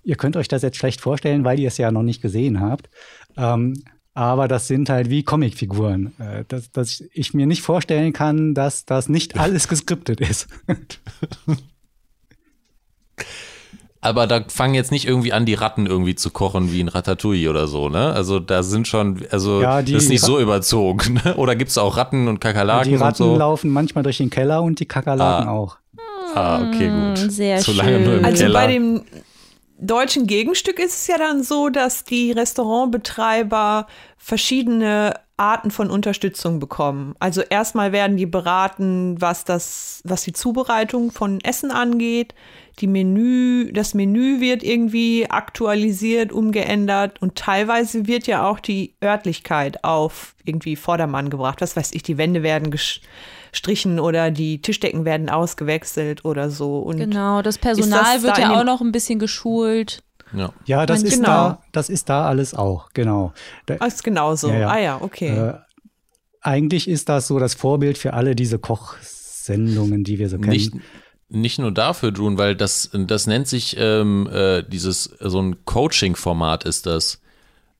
B: ihr könnt euch das jetzt schlecht vorstellen, weil ihr es ja noch nicht gesehen habt. Ähm, aber das sind halt wie Comicfiguren, äh, dass, dass ich mir nicht vorstellen kann, dass das nicht alles geskriptet ist.
D: Aber da fangen jetzt nicht irgendwie an, die Ratten irgendwie zu kochen wie in Ratatouille oder so, ne? Also da sind schon, also
B: Ja, die-
D: das ist nicht so überzogen, ne? Oder gibt es auch Ratten und Kakerlaken
B: die Ratten
D: und so?
B: laufen manchmal durch den Keller und die Kakerlaken
D: Ah.
B: auch.
D: Ah, okay, gut.
C: Mm, sehr
D: im
C: schön.
A: Also
D: Keller.
A: bei dem deutschen Gegenstück ist es ja dann so, dass die Restaurantbetreiber verschiedene Arten von Unterstützung bekommen. Also erstmal werden die beraten, was das, was die Zubereitung von Essen angeht. Die Menü, das Menü wird irgendwie aktualisiert, umgeändert und teilweise wird ja auch die Örtlichkeit auf irgendwie Vordermann gebracht. Was weiß ich, die Wände werden gestrichen oder die Tischdecken werden ausgewechselt oder so. Und
C: Genau, das Personal
A: das
C: wird
A: da
C: ja auch noch ein bisschen geschult.
D: Ja.
B: Ja, das ist
A: Genau.
B: da, das ist da alles auch, genau. Da,
A: Ah, ist genauso.
B: Ja, ja.
A: Ah ja, okay.
B: Äh, eigentlich ist das so das Vorbild für alle diese Kochsendungen, die wir so kennen.
D: Nicht, nicht nur dafür, June, weil das, das nennt sich ähm, äh, dieses, so ein Coaching-Format ist das.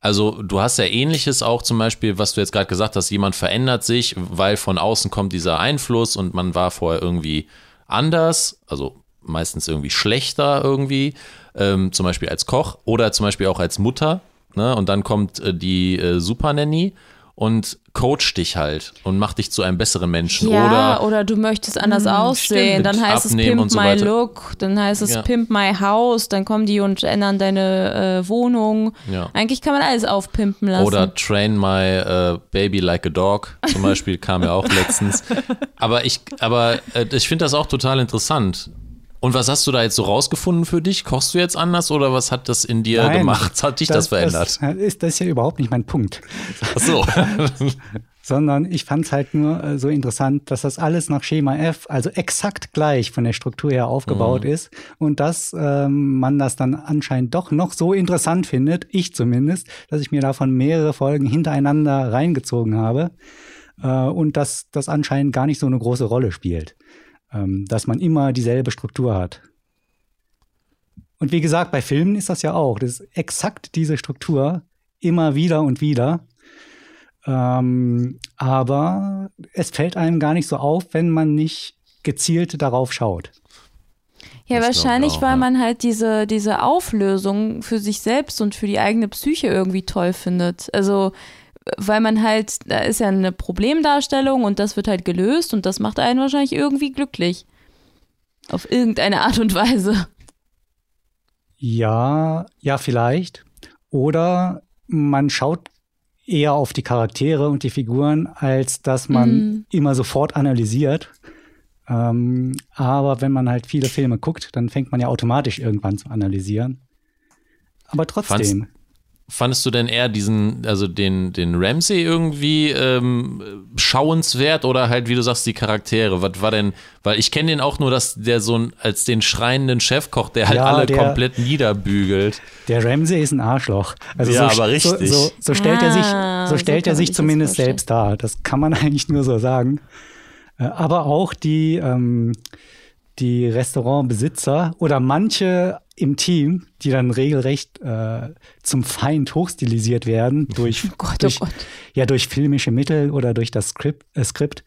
D: Also du hast ja ähnliches auch zum Beispiel, was du jetzt gerade gesagt hast, jemand verändert sich, weil von außen kommt dieser Einfluss und man war vorher irgendwie anders, also meistens irgendwie schlechter irgendwie, ähm, zum Beispiel als Koch oder zum Beispiel auch als Mutter. Ne? Und dann kommt äh, die äh, Super Nanny und coacht dich halt und macht dich zu einem besseren Menschen.
C: Ja,
D: oder
C: oder, du möchtest anders aussehen.
D: stimmt.
C: Dann heißt
D: Abnehmen
C: es Pimp
D: so
C: My. Look, dann heißt es
D: Ja.
C: Pimp My House, dann kommen die und ändern deine äh, Wohnung.
D: Ja.
C: Eigentlich kann man alles aufpimpen lassen.
D: Oder Train My äh, Baby Like a Dog zum Beispiel kam ja auch letztens. Aber ich, aber äh, ich finde das auch total interessant. Und was hast du da jetzt so rausgefunden für dich? Kochst du jetzt anders oder was hat das in dir
B: Nein,
D: gemacht? Hat dich das, verändert?
B: Das ist, das ist ja überhaupt nicht mein Punkt.
D: Ach so.
B: Sondern ich fand es halt nur äh, so interessant, dass das alles nach Schema F, also exakt gleich von der Struktur her aufgebaut
D: Mhm.
B: ist und dass ähm, man das dann anscheinend doch noch so interessant findet, ich zumindest, dass ich mir davon mehrere Folgen hintereinander reingezogen habe äh, und dass das anscheinend gar nicht so eine große Rolle spielt, dass man immer dieselbe Struktur hat. Und wie gesagt, bei Filmen ist das ja auch. Das ist exakt diese Struktur, immer wieder und wieder. Ähm, aber es fällt einem gar nicht so auf, wenn man nicht gezielt darauf schaut.
C: ja,
D: Das
C: wahrscheinlich,
D: auch,
C: weil
D: ja.
C: man halt diese, diese Auflösung für sich selbst und für die eigene Psyche irgendwie toll findet. Also, weil man halt, da ist ja eine Problemdarstellung und das wird halt gelöst und das macht einen wahrscheinlich irgendwie glücklich. Auf irgendeine Art und Weise.
B: Ja, ja, vielleicht. Oder man schaut eher auf die Charaktere und die Figuren, als dass man
C: Mhm.
B: immer sofort analysiert. Ähm, aber wenn man halt viele Filme guckt, dann fängt man ja automatisch irgendwann zu analysieren. Aber trotzdem.
D: Fandest du denn eher diesen, also den, den Ramsey irgendwie ähm, schauenswert oder halt, wie du sagst, die Charaktere? Was war denn, weil ich kenne den auch nur, dass der so ein, als den schreienden Chefkoch, der halt
B: Ja,
D: alle
B: der-
D: komplett niederbügelt.
B: Der Ramsey ist ein Arschloch. Also
D: Ja,
B: so,
D: aber richtig.
B: So, so, so stellt er
C: Ah,
B: sich,
C: so
B: so stellt er sich zumindest selbst dar. Das kann man eigentlich nur so sagen. Äh, Aber auch die, ähm, die Restaurantbesitzer oder manche im Team, die dann regelrecht äh, zum Feind hochstilisiert werden durch,
C: Oh Gott, oh
B: durch,
C: Gott.
B: ja, durch filmische Mittel oder durch das Skript, äh, Skript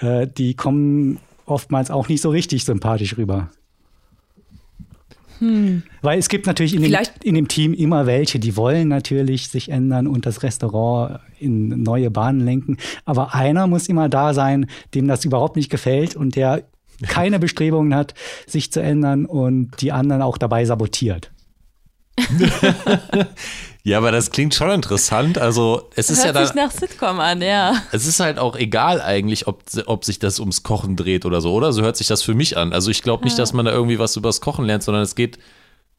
B: äh, die kommen oftmals auch nicht so richtig sympathisch rüber. Weil es gibt natürlich in dem, in dem Team immer welche, die wollen natürlich sich ändern und das Restaurant in neue Bahnen lenken. Aber einer muss immer da sein, dem das überhaupt nicht gefällt und der keine Bestrebungen hat, sich zu ändern und die anderen auch dabei sabotiert.
D: Ja, aber das klingt schon interessant. Also, es ist
C: Hört
D: ja
C: sich
D: dann,
C: nach Sitcom an, ja.
D: es ist halt auch egal eigentlich, ob, ob sich das ums Kochen dreht oder so, oder? So hört sich das für mich an. Also, ich glaube nicht, dass man da irgendwie was übers Kochen lernt, sondern es geht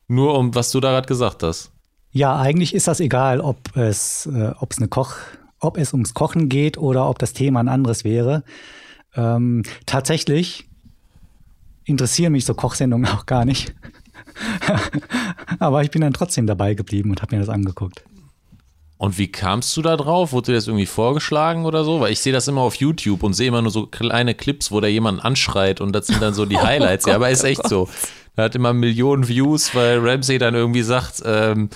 D: nur um, was du da gerade gesagt hast.
B: Ja, eigentlich ist das egal, ob es, äh, ob es eine Koch, ob es ums Kochen geht oder ob das Thema ein anderes wäre. Ähm, tatsächlich interessieren mich so Kochsendungen auch gar nicht. Aber ich bin dann trotzdem dabei geblieben und habe mir das angeguckt.
D: Und wie kamst du da drauf? Wurde dir das irgendwie vorgeschlagen oder so? Weil ich sehe das immer auf YouTube und sehe immer nur so kleine Clips, wo da jemand anschreit und das sind dann so die Highlights. ja, aber ist echt so. Da hat immer Millionen Views, weil Ramsey dann irgendwie sagt, ähm,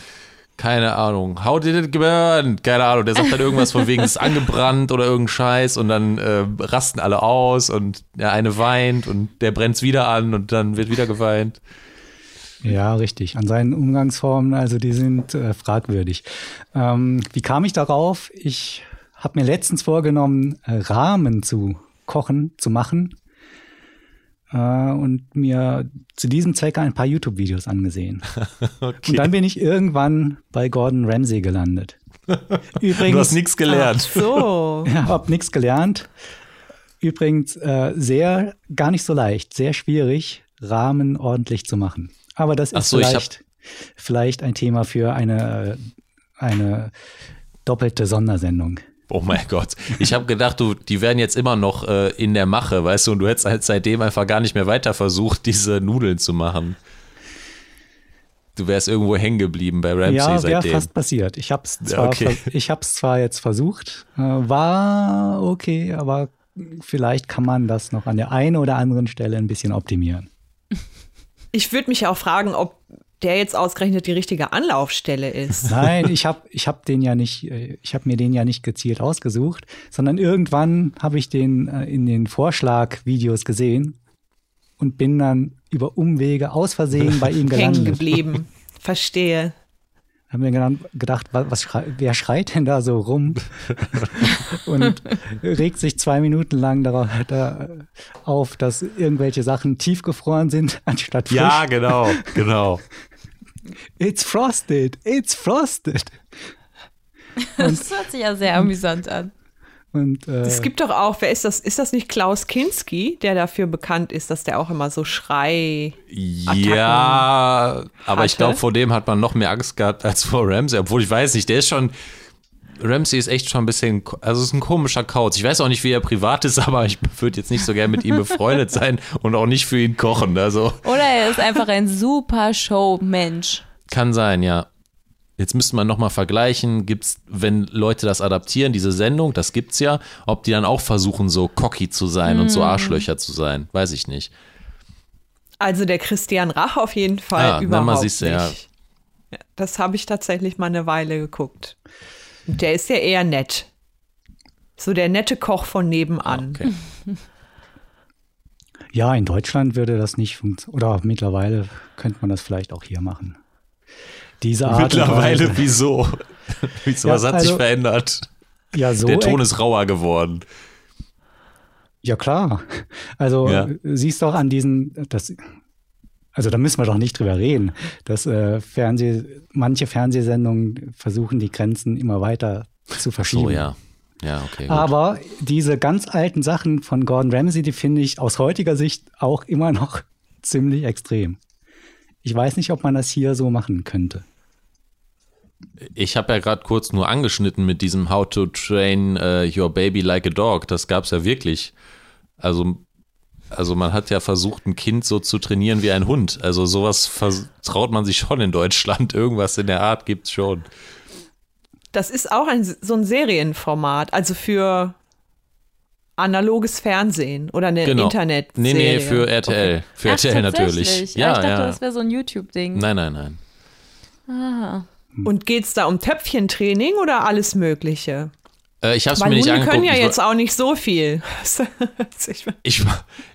D: keine Ahnung, how did it burn? Keine Ahnung, der sagt dann irgendwas von wegen, es ist angebrannt oder irgendein Scheiß und dann äh, rasten alle aus und der eine weint und der brennt es wieder an und dann wird wieder geweint.
B: Ja, richtig. An seinen Umgangsformen, also die sind äh, fragwürdig. Ähm, wie kam ich darauf? Ich habe mir letztens vorgenommen, äh, Rahmen zu kochen, zu machen und mir zu diesem Zweck ein paar YouTube-Videos angesehen. okay. Und dann bin ich irgendwann bei Gordon Ramsay gelandet.
D: Übrigens, du hast nichts gelernt.
A: Ach so.
B: Ja, hab nichts gelernt. Übrigens äh, sehr, gar nicht so leicht, sehr schwierig, Rahmen ordentlich zu machen. Aber das ist so, vielleicht, vielleicht ein Thema für eine, eine doppelte Sondersendung.
D: Oh mein Gott. Ich habe gedacht, du, die werden jetzt immer noch äh, in der Mache, weißt du, und du hättest halt seitdem einfach gar nicht mehr weiter versucht, diese Nudeln zu machen. Du wärst irgendwo hängen geblieben bei Ramsey ja, seitdem. Ja, wäre fast
B: passiert. Ich habe es zwar, okay. zwar jetzt versucht, äh, war okay, aber vielleicht kann man das noch an der einen oder anderen Stelle ein bisschen optimieren.
A: Ich würde mich auch fragen, ob der jetzt ausgerechnet die richtige Anlaufstelle ist.
B: Nein, ich habe ich hab den ja nicht, ich habe mir den ja nicht gezielt ausgesucht, sondern irgendwann habe ich den äh, in den Vorschlagvideos gesehen und bin dann über Umwege aus Versehen bei ihm gelandet.
A: Hängen geblieben. Verstehe
B: haben mir gedacht, was schrei wer schreit denn da so rum? und regt sich zwei Minuten lang darauf, da, auf, dass irgendwelche Sachen tiefgefroren sind, anstatt frisch.
D: Ja, genau, genau.
B: It's frosted, it's frosted.
C: Und das hört sich ja sehr amüsant an.
A: Und, äh, es gibt doch auch, wer ist das? Ist das nicht Klaus Kinski, der dafür bekannt ist, dass der auch immer so Schrei.
D: Ja, aber hatte? ich glaube, vor dem hat man noch mehr Angst gehabt als vor Ramsey. Obwohl ich weiß nicht, der ist schon. Ramsey ist echt schon ein bisschen, also es ist ein komischer Kauz. Ich weiß auch nicht, wie er privat ist, aber ich würde jetzt nicht so gern mit ihm befreundet sein und auch nicht für ihn kochen. Also.
C: Oder er ist einfach ein super Showmensch.
D: Kann sein, ja. Jetzt müsste man nochmal vergleichen, gibt's, wenn Leute das adaptieren, diese Sendung, das gibt's ja, ob die dann auch versuchen, so cocky zu sein mm. und so mhm. Arschlöcher zu sein, weiß ich nicht.
A: Also der Christian Rach auf jeden Fall ja, überhaupt mal siehst du, nicht. Ja. Das habe ich tatsächlich mal eine Weile geguckt. Der ist ja eher nett. So der nette Koch von nebenan. Okay.
B: Ja, in Deutschland würde das nicht funktionieren. Oder mittlerweile könnte man das vielleicht auch hier machen diese Art
D: Mittlerweile, wieso? wieso? Ja, was hat also, sich verändert?
B: Ja, so.
D: Der Ton ist rauer geworden.
B: Ja, klar. Also ja. siehst doch an diesen, das, also da müssen wir doch nicht drüber reden, dass äh, Fernseh, manche Fernsehsendungen versuchen, die Grenzen immer weiter zu verschieben. Ach so,
D: ja. Ja, okay. Gut.
B: Aber diese ganz alten Sachen von Gordon Ramsay, die finde ich aus heutiger Sicht auch immer noch ziemlich extrem. Ich weiß nicht, ob man das hier so machen könnte.
D: Ich habe ja gerade kurz nur angeschnitten mit diesem How to Train uh, Your Baby Like a Dog. Das gab es ja wirklich. Also, also man hat ja versucht, ein Kind so zu trainieren wie ein Hund. Also sowas traut man sich schon in Deutschland. Irgendwas in der Art gibt es schon.
A: Das ist auch ein, so ein Serienformat, also für analoges Fernsehen oder eine genau. Internet. -Serie.
D: Nee, nee, für RTL. Okay. Für Ach, RTL natürlich.
C: Ja, ja, ich dachte, ja. das wäre so ein YouTube-Ding.
D: Nein, nein, nein.
A: Ah. Und geht es da um Töpfchentraining oder alles Mögliche?
D: Äh, ich habe es mir nicht
A: Hunde
D: angeguckt.
A: können ja jetzt auch nicht so viel.
D: ich,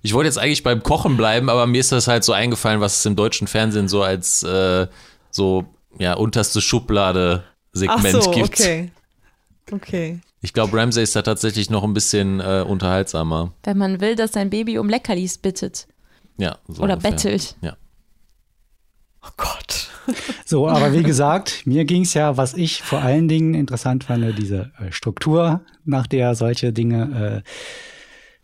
D: ich wollte jetzt eigentlich beim Kochen bleiben, aber mir ist das halt so eingefallen, was es im deutschen Fernsehen so als äh, so ja unterste Schublade Segment Ach so, gibt.
A: Okay. Okay.
D: Ich glaube, Ramsay ist da tatsächlich noch ein bisschen äh, unterhaltsamer.
C: Wenn man will, dass sein Baby um Leckerlis bittet.
D: Ja.
C: So Oder ungefähr. bettelt.
D: Ja.
A: Oh Gott.
B: So, aber wie gesagt, mir ging es ja, was ich vor allen Dingen interessant fand, diese äh, Struktur, nach der solche Dinge äh,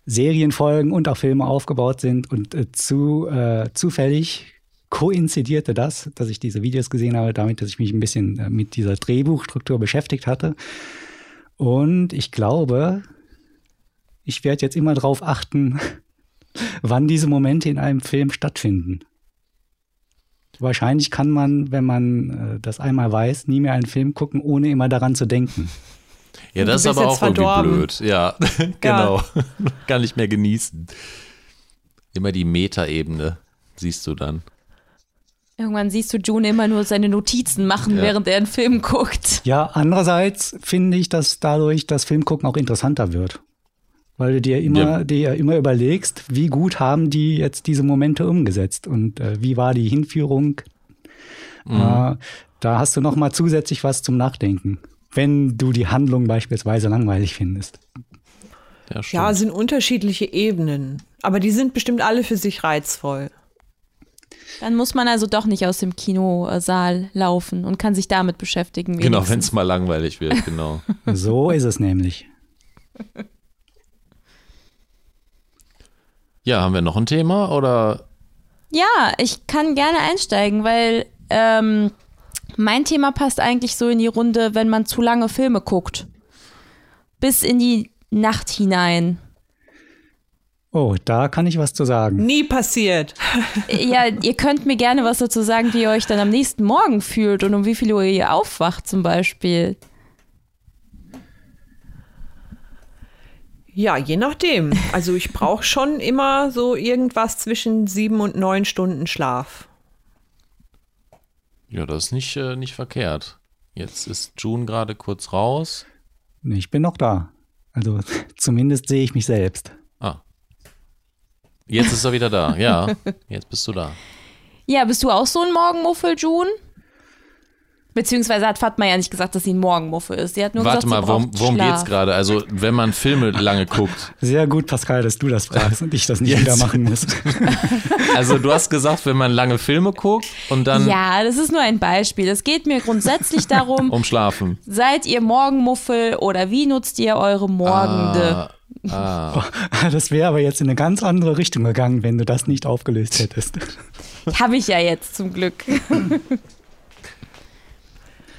B: Serienfolgen und auch Filme aufgebaut sind. Und äh, zu äh, zufällig koinzidierte das, dass ich diese Videos gesehen habe, damit, dass ich mich ein bisschen äh, mit dieser Drehbuchstruktur beschäftigt hatte. Und ich glaube, ich werde jetzt immer darauf achten, wann diese Momente in einem Film stattfinden. Wahrscheinlich kann man, wenn man äh, das einmal weiß, nie mehr einen Film gucken, ohne immer daran zu denken.
D: Ja, das ist aber auch verdorben. irgendwie blöd. Ja, genau. Ja. Kann nicht mehr genießen. Immer die Metaebene siehst du dann.
C: Irgendwann siehst du June immer nur seine Notizen machen,
D: Ja.
C: während er einen Film guckt.
B: Ja, andererseits finde ich, dass dadurch das Filmgucken auch interessanter wird. Weil du dir immer,
D: Ja.
B: dir immer überlegst, wie gut haben die jetzt diese Momente umgesetzt und äh, wie war die Hinführung. Äh, da hast du noch mal zusätzlich was zum Nachdenken, wenn du die Handlung beispielsweise langweilig findest.
D: Ja.
A: Ja, es sind unterschiedliche Ebenen. Aber die sind bestimmt alle für sich reizvoll.
C: Dann muss man also doch nicht aus dem Kinosaal laufen und kann sich damit beschäftigen.
D: genau,
C: wenigstens.
D: wenn es mal langweilig wird, genau.
B: So ist es nämlich.
D: Ja, haben wir noch ein Thema oder?
C: Ja, ich kann gerne einsteigen, weil ähm, mein Thema passt eigentlich so in die Runde, wenn man zu lange Filme guckt. Bis in die Nacht hinein.
B: Oh, da kann ich was zu sagen.
A: Nie passiert.
C: Ja, ihr könnt mir gerne was dazu sagen, wie ihr euch dann am nächsten Morgen fühlt und um wie viel Uhr ihr aufwacht zum Beispiel.
A: Ja, je nachdem. Also ich brauche schon immer so irgendwas zwischen sieben und neun Stunden Schlaf.
D: Ja, das ist nicht, äh, nicht verkehrt. Jetzt ist June gerade kurz raus.
B: Ich bin noch da. Also zumindest sehe ich mich selbst.
D: Ah. Jetzt ist er wieder da. Ja, jetzt bist du da.
C: Ja, bist du auch so ein Morgenmuffel, June? Beziehungsweise hat Fatma ja nicht gesagt, dass sie ein Morgenmuffel ist. Sie hat nur
D: Warte
C: gesagt,
D: mal,
C: sie
D: worum, worum geht's gerade? Also, wenn man Filme lange guckt.
B: Sehr gut, Pascal, dass du das fragst und ich das nicht
D: Jetzt.
B: wieder machen muss.
D: Also, du hast gesagt, wenn man lange Filme guckt und dann
C: Ja, das ist nur ein Beispiel. Es geht mir grundsätzlich darum,
D: umschlafen.
C: seid ihr Morgenmuffel oder wie nutzt ihr eure Morgende?
D: Ah, ah.
B: Das wäre aber jetzt in eine ganz andere Richtung gegangen, wenn du das nicht aufgelöst hättest.
C: Habe ich ja jetzt zum Glück.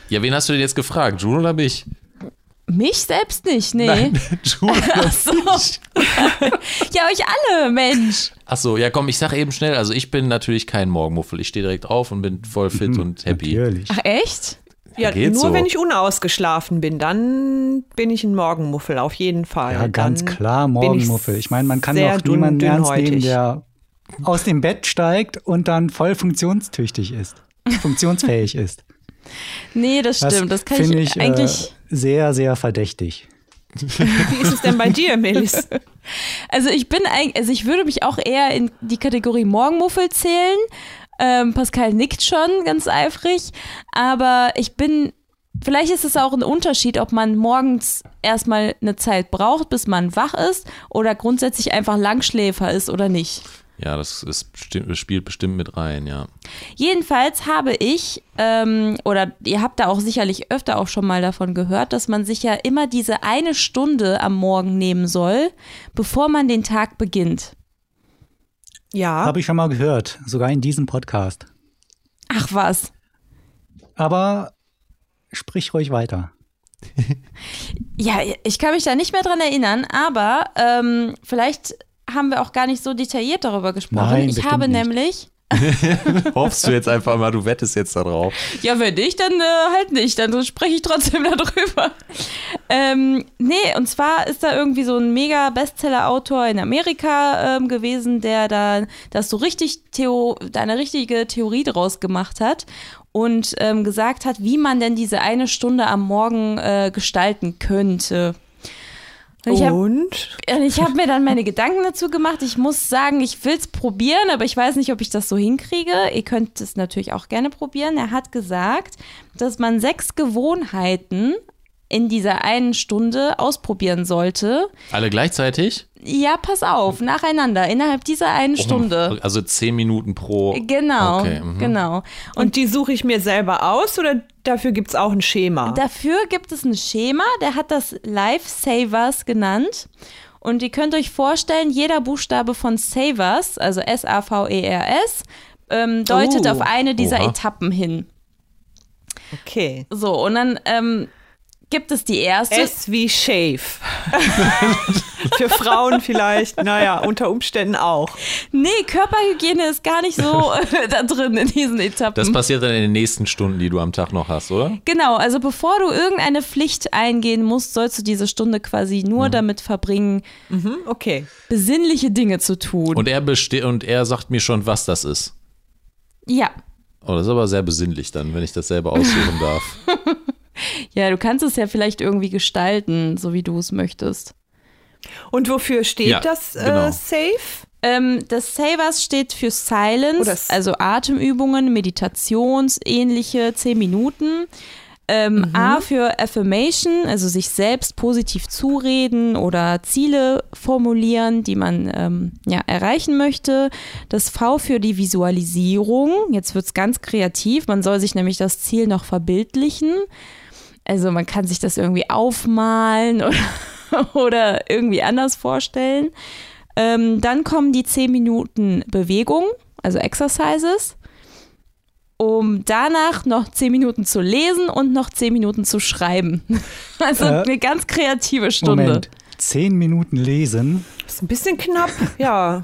D: Ja, wen hast du denn jetzt gefragt? June oder mich?
C: Mich selbst nicht, nee.
D: June oder
C: Ach so. ja, euch alle, Mensch.
D: Ach so, ja komm, ich sag eben schnell, also ich bin natürlich kein Morgenmuffel. Ich stehe direkt auf und bin voll fit und happy.
B: Natürlich.
C: Ach, echt?
A: Ja,
D: Geht
A: nur
D: so.
A: wenn ich unausgeschlafen bin, dann bin ich ein Morgenmuffel, auf jeden Fall.
B: Ja, ganz
A: dann
B: klar, Morgenmuffel. Ich meine, man kann doch
A: dünn-
B: niemanden ernst nehmen, der aus dem Bett steigt und dann voll funktionstüchtig ist, funktionsfähig ist.
C: Nee, das stimmt. Das, kann
B: finde
C: ich,
B: ich
C: eigentlich.
B: Äh, sehr, sehr verdächtig.
A: Wie ist es denn bei dir, Melis?
C: Also ich bin eigentlich, also ich würde mich auch eher in die Kategorie Morgenmuffel zählen. Ähm, Pascal nickt schon ganz eifrig, aber ich bin, vielleicht ist es auch ein Unterschied, ob man morgens erstmal eine Zeit braucht, bis man wach ist oder grundsätzlich einfach Langschläfer ist oder nicht.
D: Ja, das, ist, spielt bestimmt mit rein, ja.
C: Jedenfalls habe ich, ähm, oder ihr habt da auch sicherlich öfter auch schon mal davon gehört, dass man sich ja immer diese eine Stunde am Morgen nehmen soll, bevor man den Tag beginnt.
A: Ja,
B: Habe ich schon mal gehört, sogar in diesem Podcast.
C: Ach was.
B: Aber sprich ruhig weiter.
C: Ja, ich kann mich da nicht mehr dran erinnern, aber ähm, vielleicht haben wir auch gar nicht so detailliert darüber gesprochen.
B: Nein,
C: ich habe
B: nicht.
C: nämlich,
D: Hoffst du jetzt einfach mal, du wettest jetzt darauf.
C: ja, wenn nicht, dann äh, halt nicht, dann spreche ich trotzdem darüber. Ähm, nee, und zwar ist da irgendwie so ein mega Bestseller-Autor in Amerika ähm, gewesen, der da das so richtig Theo, eine richtige Theorie draus gemacht hat und ähm, gesagt hat, wie man denn diese eine Stunde am Morgen äh, gestalten könnte. Und ich?
A: Und
C: habe mir dann meine Gedanken dazu gemacht. Ich muss sagen, ich will es probieren, aber ich weiß nicht, ob ich das so hinkriege. Ihr könnt es natürlich auch gerne probieren. Er hat gesagt, dass man sechs Gewohnheiten in dieser einen Stunde ausprobieren sollte.
D: Alle gleichzeitig?
C: Ja, pass auf, nacheinander, innerhalb dieser einen Stunde.
D: Also zehn Minuten pro.
C: Genau,
D: Okay, mhm.
C: genau.
A: Und die suche ich mir selber aus oder dafür gibt es auch ein Schema?
C: Dafür gibt es ein Schema, der hat das Lifesavers genannt. Und ihr könnt euch vorstellen, jeder Buchstabe von Savers, also S-A-V-E-R-S, ähm, deutet
A: Oh.
C: auf eine dieser
D: Oha.
C: Etappen hin.
A: Okay.
C: So, und dann ähm, gibt es die erste.
A: S wie Shave. Für Frauen vielleicht, naja, unter Umständen auch.
C: nee, Körperhygiene ist gar nicht so äh, da drin in diesen Etappen.
D: Das passiert dann in den nächsten Stunden, die du am Tag noch hast, oder?
C: Genau, also bevor du irgendeine Pflicht eingehen musst, sollst du diese Stunde quasi nur damit verbringen,
A: Mhm, okay.
C: besinnliche Dinge zu tun.
D: Und er und er sagt mir schon, was das ist.
C: ja,
D: Oh, das ist aber sehr besinnlich dann, wenn ich das selber aussuchen darf.
C: Ja, du kannst es ja vielleicht irgendwie gestalten, so wie du es möchtest.
A: Und wofür steht
D: Ja,
A: das
D: genau.
A: äh, Safe?
C: Ähm, das Savers steht für Silence, also Atemübungen, Meditationsähnliche 10 Minuten. Ähm, A für Affirmation, also sich selbst positiv zureden oder Ziele formulieren, die man ähm, ja, erreichen möchte. Das V für die Visualisierung. Jetzt wird es ganz kreativ. Man soll sich nämlich das Ziel noch verbildlichen. Also man kann sich das irgendwie aufmalen oder, oder irgendwie anders vorstellen. Ähm, dann kommen die 10 Minuten Bewegung, also Exercises, um danach noch 10 Minuten zu lesen und noch 10 Minuten zu schreiben. Also
B: Äh,
C: eine ganz kreative Stunde.
B: Moment, zehn Minuten lesen.
A: Ist ein bisschen knapp, ja.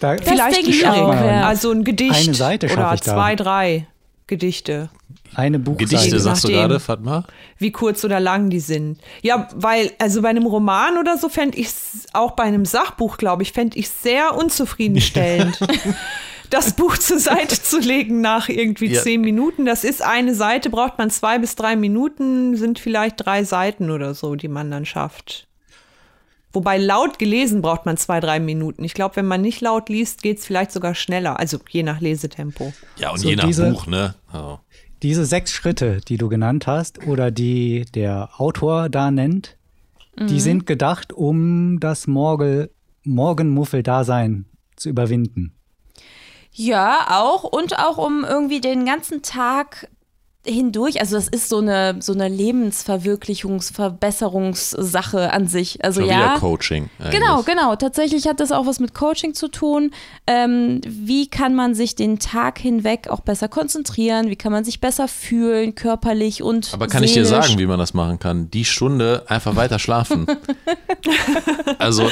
B: Da,
A: Vielleicht
C: denke ich
A: schwierig.
C: auch, ja.
A: Also ein Gedicht
B: Eine Seite
A: oder
B: ich da.
A: zwei, drei Gedichte.
B: eine Buchseite.
D: Gedichte, sagst du
A: nachdem.
D: gerade, Fatma?
A: wie kurz oder lang die sind. Ja, weil, also bei einem Roman oder so fände ich es, auch bei einem Sachbuch, glaube ich, fände ich es sehr unzufriedenstellend. Das Buch zur Seite zu legen nach irgendwie
D: Ja.
A: zehn Minuten. Das ist eine Seite, braucht man zwei bis drei Minuten, sind vielleicht drei Seiten oder so, die man dann schafft. Wobei laut gelesen braucht man zwei, drei Minuten. Ich glaube, wenn man nicht laut liest, geht es vielleicht sogar schneller. Also je nach Lesetempo.
D: Ja, und
B: So
D: je nach
B: diese-
D: Buch, ne? Oh.
B: Diese sechs Schritte, die du genannt hast oder die der Autor da nennt, die sind gedacht, um das Morgel, Morgenmuffel-Dasein zu überwinden.
C: Ja, auch und auch um irgendwie den ganzen Tag hindurch, also das ist so eine so eine Lebensverwirklichungsverbesserungssache an sich. Also
D: Schon
C: ja.
D: wieder Coaching. Eigentlich.
C: Genau, genau. Tatsächlich hat das auch was mit Coaching zu tun. Ähm, wie kann man sich den Tag hinweg auch besser konzentrieren? Wie kann man sich besser fühlen, körperlich und
D: Aber kann ich dir
C: seelisch?
D: sagen, wie man das machen kann? Die Stunde einfach weiter schlafen. also,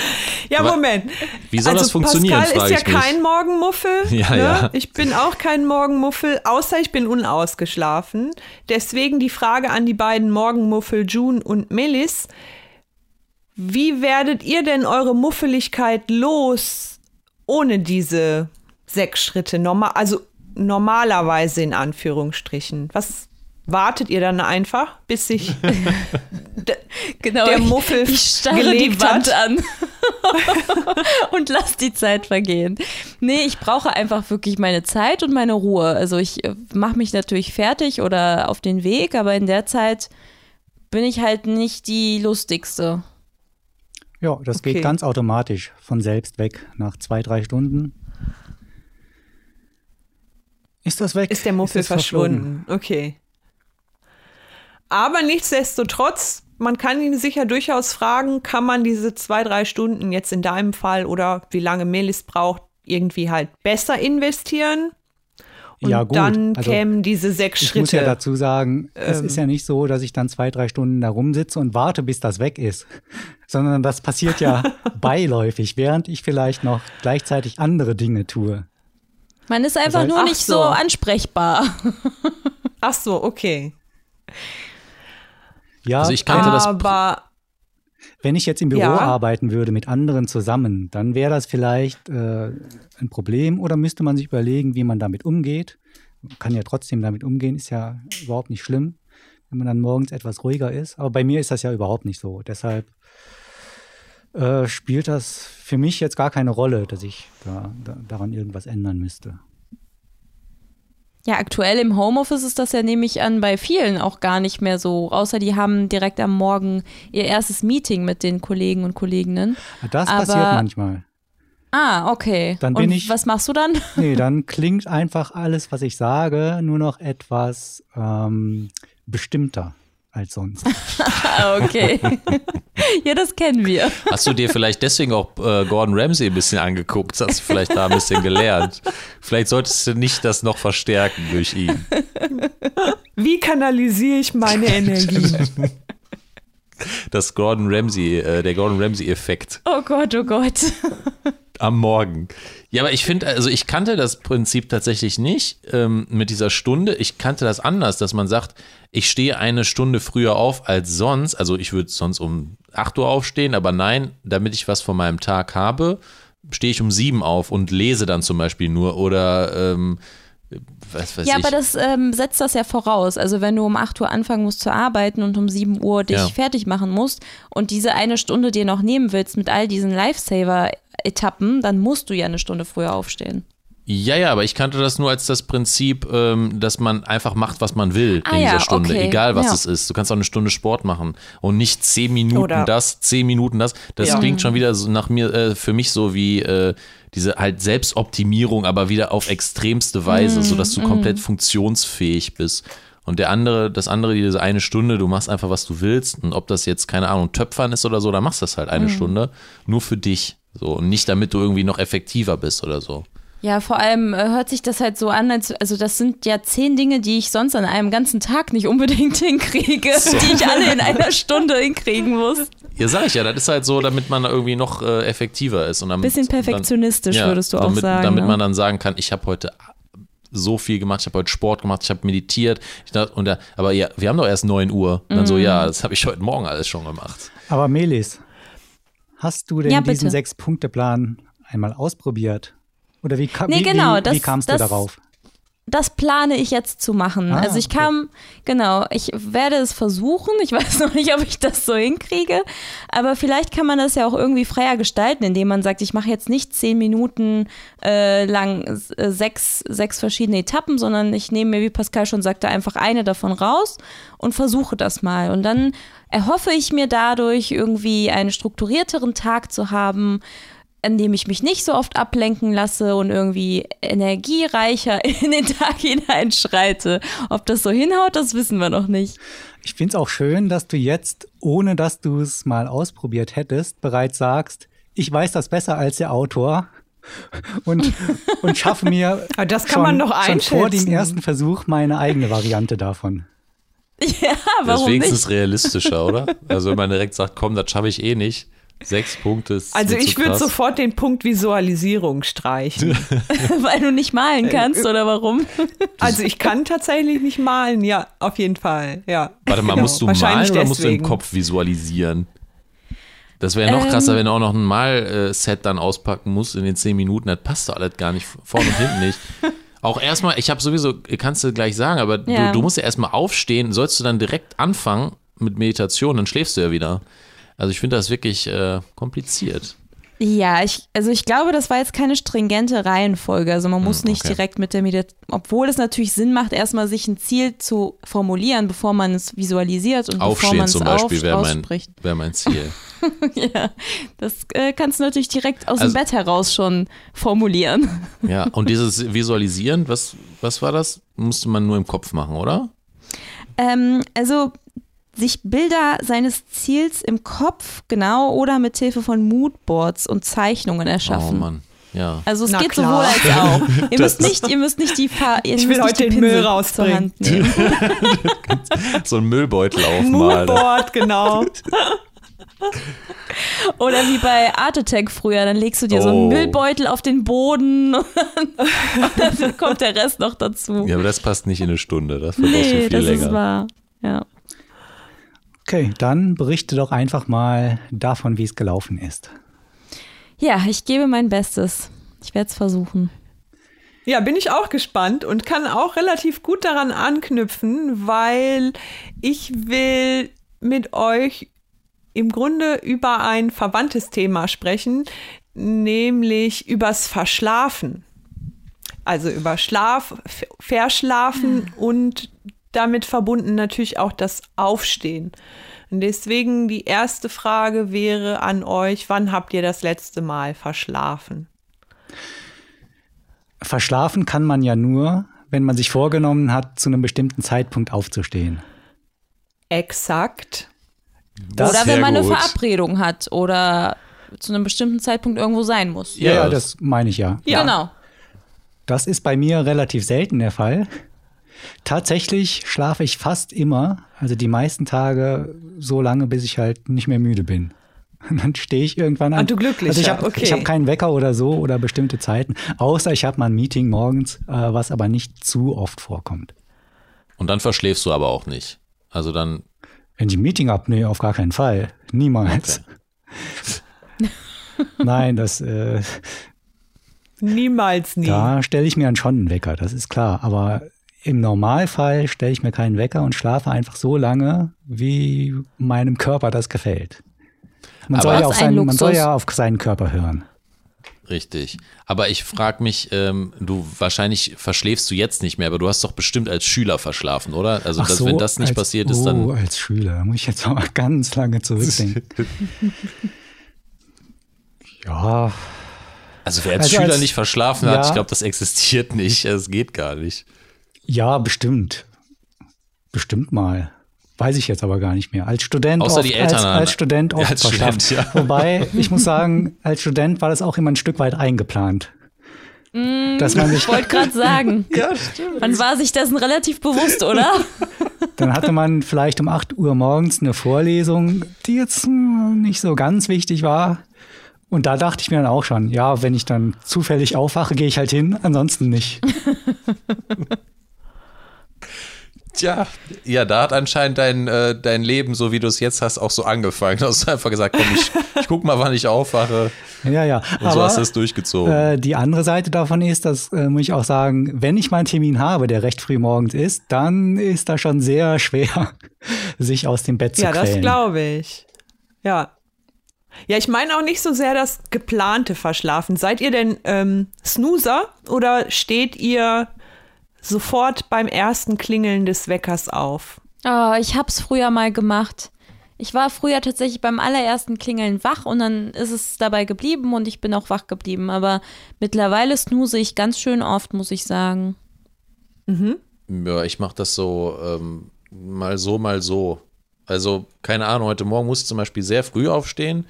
A: Ja,
D: Aber
A: Moment.
D: wie soll
A: also
D: das funktionieren,
A: Pascal ist
D: ich
A: ja
D: mich.
A: kein Morgenmuffel.
D: Ja,
A: ne?
D: ja.
A: Ich bin auch kein Morgenmuffel, außer ich bin unausgeschlafen. Deswegen die Frage an die beiden Morgenmuffel June und Melis. Wie werdet ihr denn eure Muffeligkeit los ohne diese sechs Schritte? Normal, also normalerweise in Anführungsstrichen. Was wartet ihr dann einfach, bis sich
C: Genau,
A: der
C: ich-
A: Muffel
C: ich starre die Wand
A: hat?
C: an und lass die Zeit vergehen. Nee, ich brauche einfach wirklich meine Zeit und meine Ruhe. Also ich mache mich natürlich fertig oder auf den Weg, aber in der Zeit bin ich halt nicht die lustigste.
B: Ja, das
A: Okay.
B: geht ganz automatisch von selbst weg. Nach zwei, drei Stunden ist das weg.
A: ist der Muffel
B: verflogen.
A: verschwunden. Okay. Aber nichtsdestotrotz, man kann ihn sicher durchaus fragen, kann man diese zwei, drei Stunden jetzt in deinem Fall oder wie lange Melis braucht, irgendwie halt besser investieren? Und
B: Ja, gut.
A: dann
B: Also,
A: kämen diese sechs
B: Ich
A: Schritte.
B: muss ja dazu sagen, es
A: Ähm.
B: ist ja nicht so, dass ich dann zwei, drei Stunden da rumsitze und warte, bis das weg ist, sondern das passiert ja beiläufig, während ich vielleicht noch gleichzeitig andere Dinge tue.
C: Man ist einfach
B: heißt-
C: nur nicht so
A: so.
C: ansprechbar.
A: Ach so, okay.
B: Ja,
D: Also ich kannte das-
A: Aber
B: wenn ich jetzt im Büro
A: Ja.
B: arbeiten würde mit anderen zusammen, dann wäre das vielleicht äh, ein Problem oder müsste man sich überlegen, wie man damit umgeht. Man kann ja trotzdem damit umgehen, ist ja überhaupt nicht schlimm, wenn man dann morgens etwas ruhiger ist. Aber bei mir ist das ja überhaupt nicht so. Deshalb äh, spielt das für mich jetzt gar keine Rolle, dass ich da, da, daran irgendwas ändern müsste.
C: Ja, aktuell im Homeoffice ist das ja, nehme ich an, bei vielen auch gar nicht mehr so. Außer die haben direkt am Morgen ihr erstes Meeting mit den Kollegen und Kolleginnen.
B: Das
C: Aber-
B: passiert manchmal.
C: Ah, okay.
B: Dann
C: und
B: bin ich-
C: was machst du dann?
B: Nee, dann klingt einfach alles, was ich sage, nur noch etwas ähm, bestimmter als sonst.
C: Ah, okay. ja, das kennen wir.
D: Hast du dir vielleicht deswegen auch äh, Gordon Ramsay ein bisschen angeguckt? Hast du vielleicht da ein bisschen gelernt? Vielleicht solltest du nicht das noch verstärken durch ihn.
A: wie kanalisiere ich meine Energie?
D: Das Gordon Ramsay, äh, der Gordon Ramsay-Effekt
C: Oh Gott, oh Gott.
D: Am Morgen. Ja, aber ich finde, also ich kannte das Prinzip tatsächlich nicht ähm, mit dieser Stunde. Ich kannte das anders, dass man sagt, ich stehe eine Stunde früher auf als sonst. Also ich würde sonst um 8 Uhr aufstehen, aber nein, damit ich was von meinem Tag habe, stehe ich um 7 auf und lese dann zum Beispiel nur oder ähm, was weiß
C: Ja,
D: ich.
C: aber das ähm, setzt das ja voraus. Also wenn du um 8 Uhr anfangen musst zu arbeiten und um 7 Uhr dich
D: Ja.
C: fertig machen musst und diese eine Stunde dir noch nehmen willst mit all diesen Lifesaver-Etappen, dann musst du ja eine Stunde früher aufstehen.
D: Ja, ja, aber ich kannte das nur als das Prinzip, ähm, dass man einfach macht, was man will
C: Ah
D: in
C: ja,
D: dieser Stunde,
C: okay,
D: egal was
C: ja.
D: es ist. Du kannst auch eine Stunde Sport machen und nicht zehn Minuten
A: Oder-
D: das, zehn Minuten das. Das
A: Ja.
D: klingt schon wieder so nach mir, äh, für mich so wie äh, diese halt Selbstoptimierung, aber wieder auf extremste Weise, sodass
C: Mhm,
D: du komplett funktionsfähig bist. Und der andere, das andere, diese eine Stunde, du machst einfach, was du willst. Und ob das jetzt, keine Ahnung, Töpfern ist oder so, dann machst du das halt
C: Mhm.
D: eine Stunde. Nur für dich. So. Und nicht damit du irgendwie noch effektiver bist oder so.
C: Ja, vor allem äh, hört sich das halt so an, als, also das sind ja zehn Dinge, die ich sonst an einem ganzen Tag nicht unbedingt hinkriege, die ich alle in einer Stunde hinkriegen muss.
D: Ja, sag ich ja, das ist halt so, damit man irgendwie noch äh, effektiver ist. Und damit,
C: Bisschen perfektionistisch,
D: dann, ja,
C: würdest du auch
D: damit,
C: sagen.
D: Damit
C: ne?
D: man dann sagen kann, ich habe heute so viel gemacht, ich habe heute Sport gemacht, ich habe meditiert. Ich dachte, und da, aber ja, wir haben doch erst 9 Uhr. Und dann
C: Mhm.
D: so, ja, das habe ich heute Morgen alles schon gemacht.
B: Aber Melis, hast du denn
C: Ja,
B: diesen. Sechs-Punkte-Plan einmal ausprobiert? Oder wie, ka
C: Nee,
B: wie,
C: genau,
B: wie, wie
C: das-
B: kamst
C: das-
B: du darauf?
C: Das plane ich jetzt zu machen.
B: Ah,
C: also ich
B: okay.
C: kam, genau, ich werde es versuchen. Ich weiß noch nicht, ob ich das so hinkriege, aber vielleicht kann man das ja auch irgendwie freier gestalten, indem man sagt, ich mache jetzt nicht zehn Minuten äh, lang äh, sechs, sechs verschiedene Etappen, sondern ich nehme mir, wie Pascal schon sagte, einfach eine davon raus und versuche das mal. Und dann erhoffe ich mir dadurch irgendwie einen strukturierteren Tag zu haben, an dem ich mich nicht so oft ablenken lasse und irgendwie energiereicher in den Tag hineinschreite. Ob das so hinhaut, das wissen wir noch nicht.
B: Ich finde es auch schön, dass du jetzt, ohne dass du es mal ausprobiert hättest, bereits sagst, ich weiß das besser als der Autor und, und schaffe mir
A: Aber das kann
B: schon,
A: man doch
B: schon vor dem ersten Versuch meine eigene Variante davon.
C: Ja,
D: Das
C: warum
D: ist wenigstens
C: nicht?
D: realistischer, oder? Also wenn man direkt sagt, komm, das schaffe ich eh nicht. Sechs Punkte ist
A: Also ich würde sofort den Punkt Visualisierung streichen.
C: Weil du nicht malen kannst oder warum?
A: Also ich kann tatsächlich nicht malen, ja, auf jeden Fall, ja.
D: Warte mal,
A: Genau,
D: musst du
A: wahrscheinlich
D: malen oder musst du im. Kopf visualisieren? Das wäre noch krasser, wenn du auch noch ein Malset dann auspacken musst in den zehn Minuten. Das passt doch alles gar nicht, vorne und hinten nicht. Auch erstmal, ich habe sowieso, kannst du gleich sagen, aber
C: Ja.
D: du, du musst ja erstmal aufstehen. Sollst du dann direkt anfangen mit Meditation, dann schläfst du ja wieder. Also ich finde das wirklich äh, kompliziert.
C: Ja, ich, also ich glaube, das war jetzt keine stringente Reihenfolge. Also man muss
D: Hm,
C: nicht
D: okay.
C: direkt mit der Meditation, obwohl es natürlich Sinn macht, erstmal sich ein Ziel zu formulieren, bevor man es visualisiert und bevor
D: Aufstehen
C: man es
D: zum Beispiel wäre mein, wär mein Ziel.
C: Ja, das äh, kannst du natürlich direkt aus
D: Also-
C: dem Bett heraus schon formulieren.
D: Ja, und dieses Visualisieren, was, was war das? Musste man nur im Kopf machen, oder?
C: Ähm, also sich Bilder seines Ziels im Kopf, genau, oder mit Hilfe von Moodboards und Zeichnungen
D: Oh
C: erschaffen.
D: Mann, ja.
C: Also es
A: Na
C: geht
A: klar.
C: sowohl als auch. Ihr müsst nicht, ihr müsst nicht die ihr
A: Ich
C: müsst
A: will
C: nicht
A: heute den Müll
C: Pinsel
A: rausbringen.
C: Hand nehmen.
D: So ein Müllbeutel aufmalen.
A: Moodboard, genau.
C: Oder wie bei Art Attack früher, dann legst du dir so einen
D: Oh.
C: Müllbeutel auf den Boden und dann, kommt der Rest noch dazu.
D: Ja, aber das passt nicht in eine Stunde. Das brauchst du
C: nee,
D: viel
C: das
D: länger.
C: ist wahr. Ja.
B: Okay, dann berichte doch einfach mal davon, wie es gelaufen ist.
C: ja, ich gebe mein Bestes. Ich werde es versuchen.
A: Ja, bin ich auch gespannt und kann auch relativ gut daran anknüpfen, weil ich will mit euch im Grunde über ein verwandtes Thema sprechen, nämlich übers Verschlafen. Also über Schlaf, Verschlafen und damit verbunden natürlich auch das Aufstehen. Und deswegen die erste Frage wäre an euch, wann habt ihr das letzte Mal verschlafen?
B: Verschlafen kann man ja nur, wenn man sich vorgenommen hat, zu einem bestimmten Zeitpunkt aufzustehen.
A: Exakt.
B: Das,
C: oder wenn man eine
D: gut.
C: Verabredung hat oder zu einem bestimmten Zeitpunkt irgendwo sein muss.
B: ja,
D: Ja,
B: ja, das meine ich ja.
A: Ja.
C: Genau.
B: Das ist bei mir relativ selten der Fall. Tatsächlich schlafe ich fast immer, also die meisten Tage so lange, bis ich halt nicht mehr müde bin. Und dann stehe ich irgendwann an.
A: Ah, du Glücklicher,
B: Also ich habe
A: okay.
B: ich hab keinen Wecker oder so oder bestimmte Zeiten, außer ich habe mal ein Meeting morgens, äh, was aber nicht zu oft vorkommt.
D: Und dann verschläfst du aber auch nicht. Also dann,
B: Wenn ich ein Meeting habe, nee, auf gar keinen Fall. Niemals. Nein, das, äh,
A: Niemals nie.
B: Da stelle ich mir dann schon einen Wecker, das ist klar. Aber im Normalfall stelle ich mir keinen Wecker und schlafe einfach so lange, wie meinem Körper das gefällt. Man, soll ja, seinen, man soll ja auf seinen Körper hören.
D: Richtig. Aber ich frage mich, ähm, du wahrscheinlich verschläfst du jetzt nicht mehr, aber du hast doch bestimmt als Schüler verschlafen, oder? Also
B: Ach
D: das,
B: so,
D: wenn das nicht
B: als,
D: passiert ist,
B: Oh,
D: dann.
B: als Schüler muss ich jetzt mal ganz lange zurückdenken. ja,
D: Also wer als
B: Also
D: Schüler
B: als-
D: nicht verschlafen hat,
B: Ja.
D: ich glaube, das existiert nicht. Es geht gar nicht.
B: Ja, bestimmt. Bestimmt mal. Weiß ich jetzt aber gar nicht mehr. Als Student
D: Außer
B: oft,
D: die Eltern
B: als, als Student oft
D: als
B: verschlafen.
D: Student, ja.
B: Wobei, ich muss sagen, als Student war das auch immer ein Stück weit eingeplant. Dass man nicht,
C: Ich wollte gerade sagen. ja, stimmt. Man war sich dessen relativ bewusst, oder?
B: dann hatte man vielleicht um 8 Uhr morgens eine Vorlesung, die jetzt nicht so ganz wichtig war. Und da dachte ich mir dann auch schon, ja, wenn ich dann zufällig aufwache, gehe ich halt hin, ansonsten nicht.
D: Tja, ja, da hat anscheinend dein, äh, dein Leben, so wie du es jetzt hast, auch so angefangen. Du hast einfach gesagt, komm, ich, ich guck mal, wann ich aufwache.
B: Ja, ja.
D: Und so hast du es durchgezogen.
B: Äh, die andere Seite davon ist, das äh, muss ich auch sagen, wenn ich mal einen Termin habe, der recht früh morgens ist, dann ist das schon sehr schwer, sich aus dem Bett zu
A: Ja, das
B: quälen.
A: glaube ich. Ja. Ja, ich meine auch nicht so sehr das geplante Verschlafen. Seid ihr denn ähm, Snoozer oder steht ihr sofort beim ersten Klingeln des Weckers auf?
C: Oh, ich hab's früher mal gemacht. Ich war früher tatsächlich beim allerersten Klingeln wach und dann ist es dabei geblieben und ich bin auch wach geblieben. Aber mittlerweile snooze ich ganz schön oft, muss ich sagen.
D: Ja, ich mache das so ähm, mal so, mal so. Also, keine Ahnung, heute Morgen musste ich zum Beispiel sehr früh aufstehen.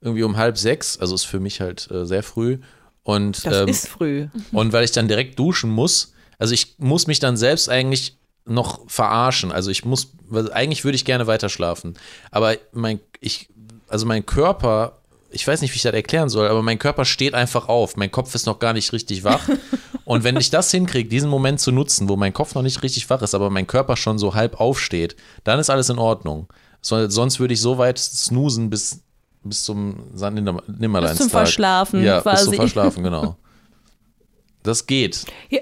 D: Irgendwie um halb sechs. Also ist für mich halt äh, sehr früh. Und,
A: Das
D: ähm,
A: ist früh.
D: und weil ich dann direkt duschen muss, also ich muss mich dann selbst eigentlich noch verarschen. Also ich muss, eigentlich würde ich gerne weiter schlafen. Aber mein, ich, also mein Körper, ich weiß nicht, wie ich das erklären soll, aber mein Körper steht einfach auf. Mein Kopf ist noch gar nicht richtig wach. Und wenn ich das hinkriege, diesen Moment zu nutzen, wo mein Kopf noch nicht richtig wach ist, aber mein Körper schon so halb aufsteht, dann ist alles in Ordnung. So, sonst würde ich so weit snoosen bis, bis zum Nimmerleinstag.
C: Bis zum Verschlafen
D: Ja, bis zum
C: quasi.
D: Verschlafen, genau. Das geht.
A: Ja.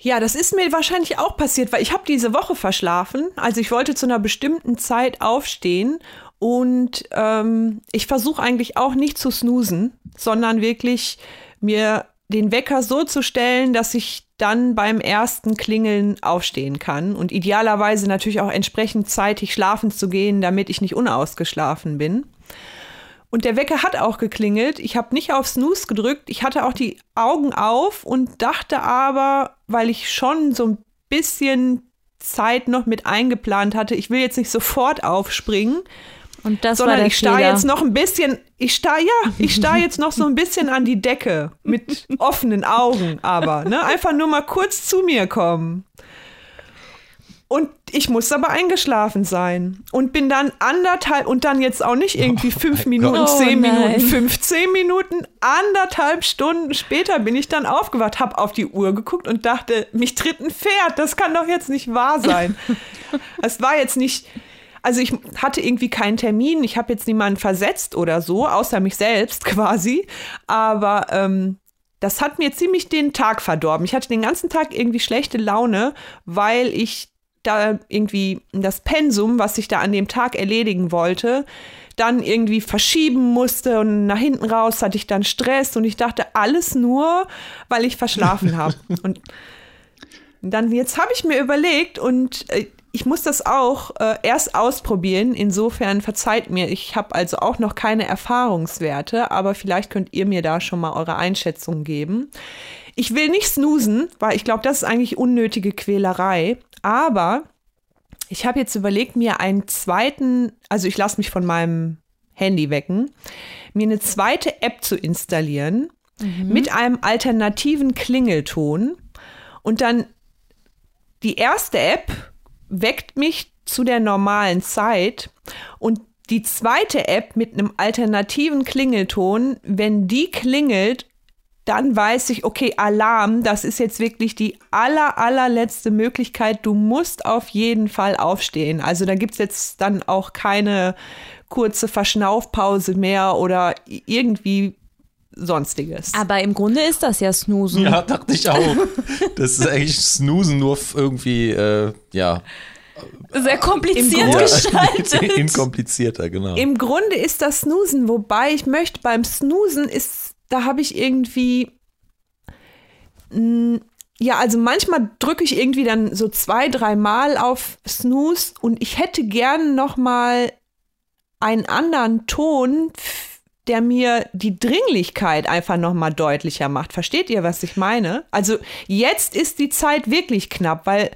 A: Ja, das ist mir wahrscheinlich auch passiert, weil ich habe diese Woche verschlafen. Also ich wollte zu einer bestimmten Zeit aufstehen und ähm, ich versuche eigentlich auch nicht zu snoosen, sondern wirklich mir den Wecker so zu stellen, dass ich dann beim ersten Klingeln aufstehen kann und idealerweise natürlich auch entsprechend zeitig schlafen zu gehen, damit ich nicht unausgeschlafen bin. Und der Wecker hat auch geklingelt. Ich habe nicht auf Snooze gedrückt. Ich hatte auch die Augen auf und dachte aber, weil ich schon so ein bisschen Zeit noch mit eingeplant hatte, ich will jetzt nicht sofort aufspringen,
C: Und das war
A: sondern
C: der
A: ich starr jetzt noch ein bisschen, ich starr, ja, ich starr jetzt noch so ein bisschen an die Decke mit offenen Augen, aber, ne, einfach nur mal kurz zu mir kommen. Und ich muss aber eingeschlafen sein und bin dann anderthalb und dann jetzt auch nicht irgendwie fünf Minuten,
C: Gott.
A: zehn
C: Oh
A: Minuten,
C: nein.
A: 15 Minuten, anderthalb Stunden später bin ich dann aufgewacht, habe auf die Uhr geguckt und dachte, mich tritt ein Pferd, das kann doch jetzt nicht wahr sein. es war jetzt nicht, also ich hatte irgendwie keinen Termin, ich habe jetzt niemanden versetzt oder so, außer mich selbst quasi, aber ähm, das hat mir ziemlich den Tag verdorben. Ich hatte den ganzen Tag irgendwie schlechte Laune, weil ich da irgendwie das Pensum, was ich da an dem Tag erledigen wollte, dann irgendwie verschieben musste und nach hinten raus hatte ich dann Stress und ich dachte alles nur, weil ich verschlafen habe. Und dann jetzt habe ich mir überlegt und äh, ich muss das auch äh, erst ausprobieren. Insofern verzeiht mir, ich habe also auch noch keine Erfahrungswerte, aber vielleicht könnt ihr mir da schon mal eure Einschätzung geben. Ich will nicht snoosen, weil ich glaube, das ist eigentlich unnötige Quälerei. Aber ich habe jetzt überlegt, mir einen zweiten, also ich lasse mich von meinem Handy wecken, mir eine zweite App zu installieren mit einem alternativen Klingelton. Und dann die erste App weckt mich zu der normalen Zeit. Und die zweite App mit einem alternativen Klingelton, wenn die klingelt, dann weiß ich, okay, Alarm, das ist jetzt wirklich die aller, allerletzte Möglichkeit. Du musst auf jeden Fall aufstehen. Also da gibt es jetzt dann auch keine kurze Verschnaufpause mehr oder irgendwie sonstiges.
C: Aber im Grunde ist das ja Snoozen.
D: Ja, dachte ich auch. Das ist eigentlich Snoosen nur irgendwie, äh, ja.
C: Sehr kompliziert
A: Im Grunde-
C: gestaltet.
D: Inkomplizierter, genau.
A: Im Grunde ist das Snoosen, wobei ich möchte, beim Snoosen ist, da habe ich irgendwie, ja, also manchmal drücke ich irgendwie dann so zwei, dreimal auf Snooze und ich hätte gern noch mal einen anderen Ton, der mir die Dringlichkeit einfach noch mal deutlicher macht. Versteht ihr, was ich meine? Also jetzt ist die Zeit wirklich knapp, weil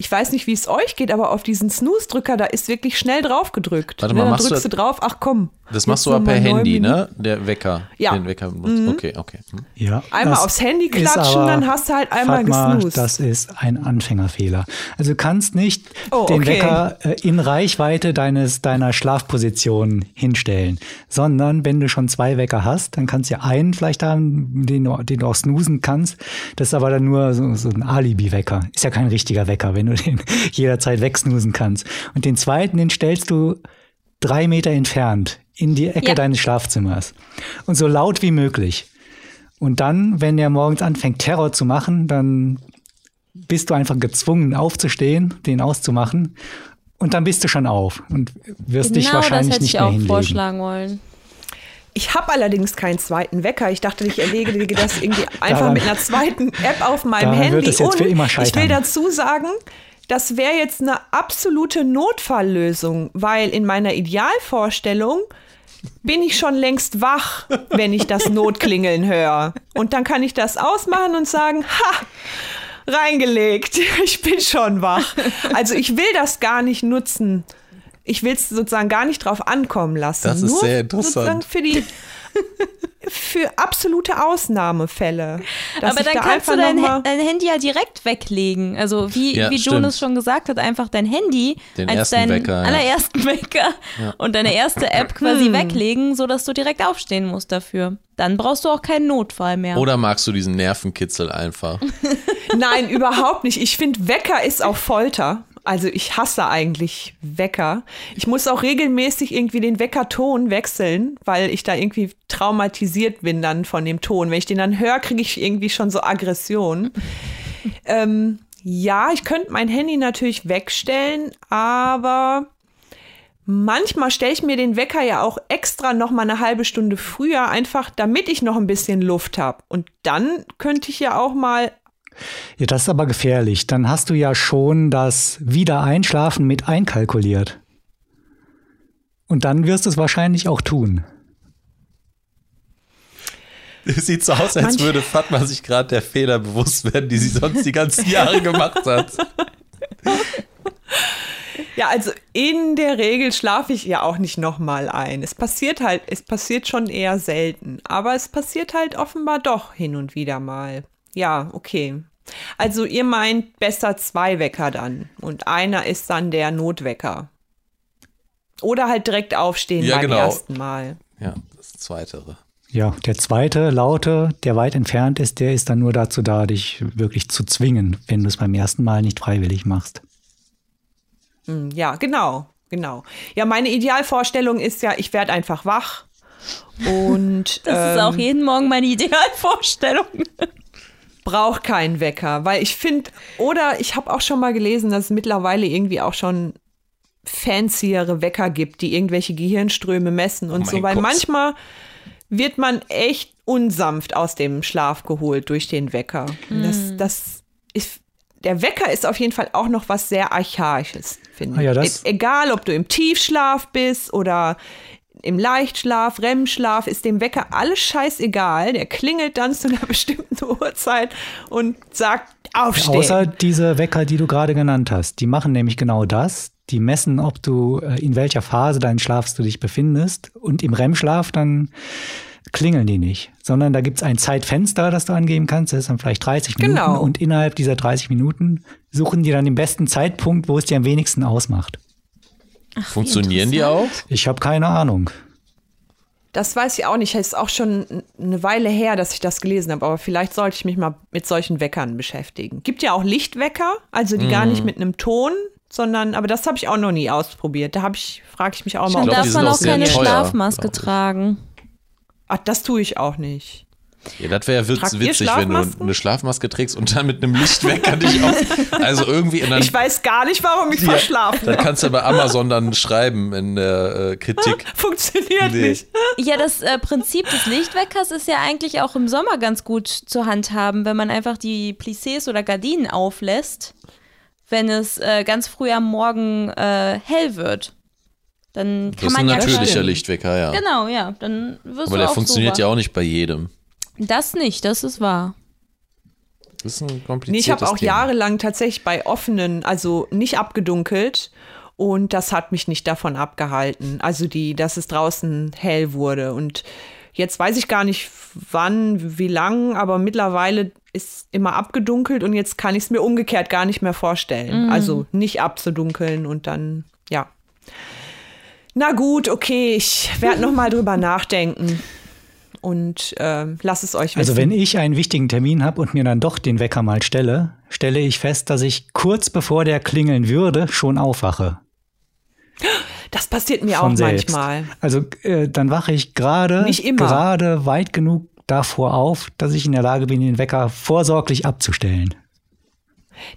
A: ich weiß nicht, wie es euch geht, aber auf diesen Snooze-Drücker, da ist wirklich schnell drauf gedrückt.
D: Warte
A: Ne,
D: mal,
A: dann
D: machst du
A: drückst du drauf, ach komm.
D: das machst du aber per Handy, ne? Der Wecker.
A: Ja.
D: Den Wecker benutzt. Okay, okay. Hm.
B: Ja,
A: Einmal aufs Handy klatschen,
B: aber,
A: dann hast du halt einmal
B: Fatma,
A: gesnoost.
B: Das ist ein Anfängerfehler. Also du kannst nicht
A: Oh,
B: den
A: okay.
B: Wecker äh, in Reichweite deines deiner Schlafposition hinstellen, sondern wenn du schon zwei Wecker hast, dann kannst du ja einen vielleicht haben, den du, den du auch snoosen kannst. Das ist aber dann nur so, so ein Alibi-Wecker. Ist ja kein richtiger Wecker, wenn du den jederzeit wegsnoosen kannst. Und den zweiten, den stellst du drei Meter entfernt in die Ecke
C: Ja.
B: deines Schlafzimmers und so laut wie möglich. Und dann, wenn der morgens anfängt, Terror zu machen, dann bist du einfach gezwungen, aufzustehen, den auszumachen. Und dann bist du schon auf und wirst dich
C: Genau, das
B: wahrscheinlich
C: hätte
B: nicht
C: ich
B: mehr
C: auch
B: hinlegen.
C: vorschlagen wollen.
A: Ich habe allerdings keinen zweiten Wecker. Ich dachte, ich erledige das irgendwie einfach
B: Daran-
A: mit einer zweiten App auf meinem Handy. Und
B: für immer
A: ich will dazu sagen, das wäre jetzt eine absolute Notfalllösung, weil in meiner Idealvorstellung bin ich schon längst wach, wenn ich das Notklingeln höre. Und dann kann ich das ausmachen und sagen, ha, reingelegt, ich bin schon wach. Also ich will das gar nicht nutzen. Ich will es sozusagen gar nicht drauf ankommen lassen.
D: Das ist
A: Nur
D: sehr interessant.
A: Sozusagen für die für absolute Ausnahmefälle. dass
C: Aber dann
A: da
C: kannst du dein, dein Handy ja direkt weglegen. Also wie,
D: Ja,
C: wie Jonas schon gesagt hat, einfach dein Handy
D: Den
C: als deinen
D: Wecker, ja.
C: allerersten Wecker und deine erste App quasi weglegen, sodass du direkt aufstehen musst dafür. Dann brauchst du auch keinen Notfall mehr.
D: Oder magst du diesen Nervenkitzel einfach?
A: Nein, überhaupt nicht. Ich finde, Wecker ist auch Folter. Also ich hasse eigentlich Wecker. Ich muss auch regelmäßig irgendwie den Weckerton wechseln, weil ich da irgendwie traumatisiert bin dann von dem Ton. Wenn ich den dann höre, kriege ich irgendwie schon so Aggression. ähm, ja, ich könnte mein Handy natürlich wegstellen, aber manchmal stelle ich mir den Wecker ja auch extra noch mal eine halbe Stunde früher, einfach damit ich noch ein bisschen Luft habe. Und dann könnte ich ja auch mal
B: Ja, das ist aber gefährlich. Dann hast du ja schon das Wiedereinschlafen mit einkalkuliert. Und dann wirst du es wahrscheinlich auch tun.
D: Es sieht so aus, als
A: Manch-
D: würde Fatma sich gerade der Fehler bewusst werden, die sie sonst die ganzen Jahre gemacht hat.
A: Ja, also in der Regel schlafe ich ja auch nicht nochmal ein. Es passiert halt, es passiert schon eher selten. Aber es passiert halt offenbar doch hin und wieder mal. Ja, okay. Also ihr meint besser zwei Wecker dann. Und einer ist dann der Notwecker. Oder halt direkt aufstehen
D: Ja,
A: beim
D: genau.
A: ersten Mal.
D: Ja, das Zweitere.
B: Ja, der zweite laute, der weit entfernt ist, der ist dann nur dazu da, dich wirklich zu zwingen, wenn du es beim ersten Mal nicht freiwillig machst.
A: Hm, Ja, genau, genau. Ja, meine Idealvorstellung ist ja, ich werde einfach wach. Und
C: das ist auch jeden Morgen meine Idealvorstellung.
A: Braucht keinen Wecker, weil ich finde, oder ich habe auch schon mal gelesen, dass es mittlerweile irgendwie auch schon fanciere Wecker gibt, die irgendwelche Gehirnströme messen und
D: Oh
A: so, weil
D: Gott.
A: manchmal wird man echt unsanft aus dem Schlaf geholt durch den Wecker. Das, das ist, der Wecker ist auf jeden Fall auch noch was sehr Archaisches, finde
B: Ah ja,
A: ich. E egal, ob du im Tiefschlaf bist oder im Leichtschlaf, REM-Schlaf, ist dem Wecker alles scheißegal. Der klingelt dann zu einer bestimmten Uhrzeit und sagt, aufstehen.
B: Außer diese Wecker, die du gerade genannt hast. Die machen nämlich genau das. Die messen, ob du, äh, in welcher Phase deines Schlafs du dich befindest. Und im REM-Schlaf dann klingeln die nicht, sondern da gibt es ein Zeitfenster, das du angeben kannst. Das ist dann vielleicht 30 Minuten.
A: Genau.
B: Und innerhalb dieser 30 Minuten suchen die dann den besten Zeitpunkt, wo es dir am wenigsten ausmacht.
D: Funktionieren die auch?
B: Ich habe keine Ahnung.
A: Das weiß ich auch nicht. Es ist auch schon eine Weile her, dass ich das gelesen habe. Aber vielleicht sollte ich mich mal mit solchen Weckern beschäftigen. Gibt ja auch Lichtwecker, also die gar
D: Mhm.
A: nicht mit einem Ton, sondern, aber das habe ich auch noch nie ausprobiert. Da habe ich, frage ich mich auch mal,
C: Dann darf man
D: auch
C: keine
D: teuer,
C: Schlafmaske tragen.
A: Ach, das tue ich auch nicht.
D: Ja, das wäre
A: Tragt ihr
D: witzig, wenn du eine Schlafmaske trägst und dann mit einem Lichtwecker dich auf. Also irgendwie in dann,
A: Ich weiß gar nicht, warum ich verschlafen
D: dann kannst du bei Amazon dann schreiben in der äh, Kritik.
A: Funktioniert
D: Nee.
A: nicht.
C: Ja, das äh, Prinzip des Lichtweckers ist ja eigentlich auch im Sommer ganz gut zu handhaben, wenn man einfach die Plissés oder Gardinen auflässt, wenn es äh, ganz früh am Morgen äh, hell wird. Dann
D: Das
C: kann
D: ist
C: man
D: ein
C: ja
D: natürlicher
C: schon-
D: Lichtwecker, ja.
C: Genau, ja, dann wirst
D: Aber
C: du
D: der
C: auch
D: funktioniert
C: so
D: ja auch nicht bei jedem.
C: Das nicht, das ist wahr.
D: Das ist ein
A: Nee,
D: kompliziertes
A: ich habe auch
D: Thema.
A: jahrelang tatsächlich bei offenen, also nicht abgedunkelt. Und das hat mich nicht davon abgehalten. Also die, dass es draußen hell wurde. Und jetzt weiß ich gar nicht, wann, wie lang, aber mittlerweile ist immer abgedunkelt und jetzt kann ich es mir umgekehrt gar nicht mehr vorstellen. Also nicht abzudunkeln und dann, ja. Na gut, okay, ich werde noch mal drüber nachdenken und ähm, lass es euch wissen.
B: Also wenn ich einen wichtigen Termin habe und mir dann doch den Wecker mal stelle, stelle ich fest, dass ich kurz bevor der klingeln würde, schon aufwache.
A: das passiert mir
B: von
A: auch
B: selbst.
A: manchmal.
B: Also äh, dann wache ich gerade gerade weit genug davor auf, dass ich in der Lage bin, den Wecker vorsorglich abzustellen.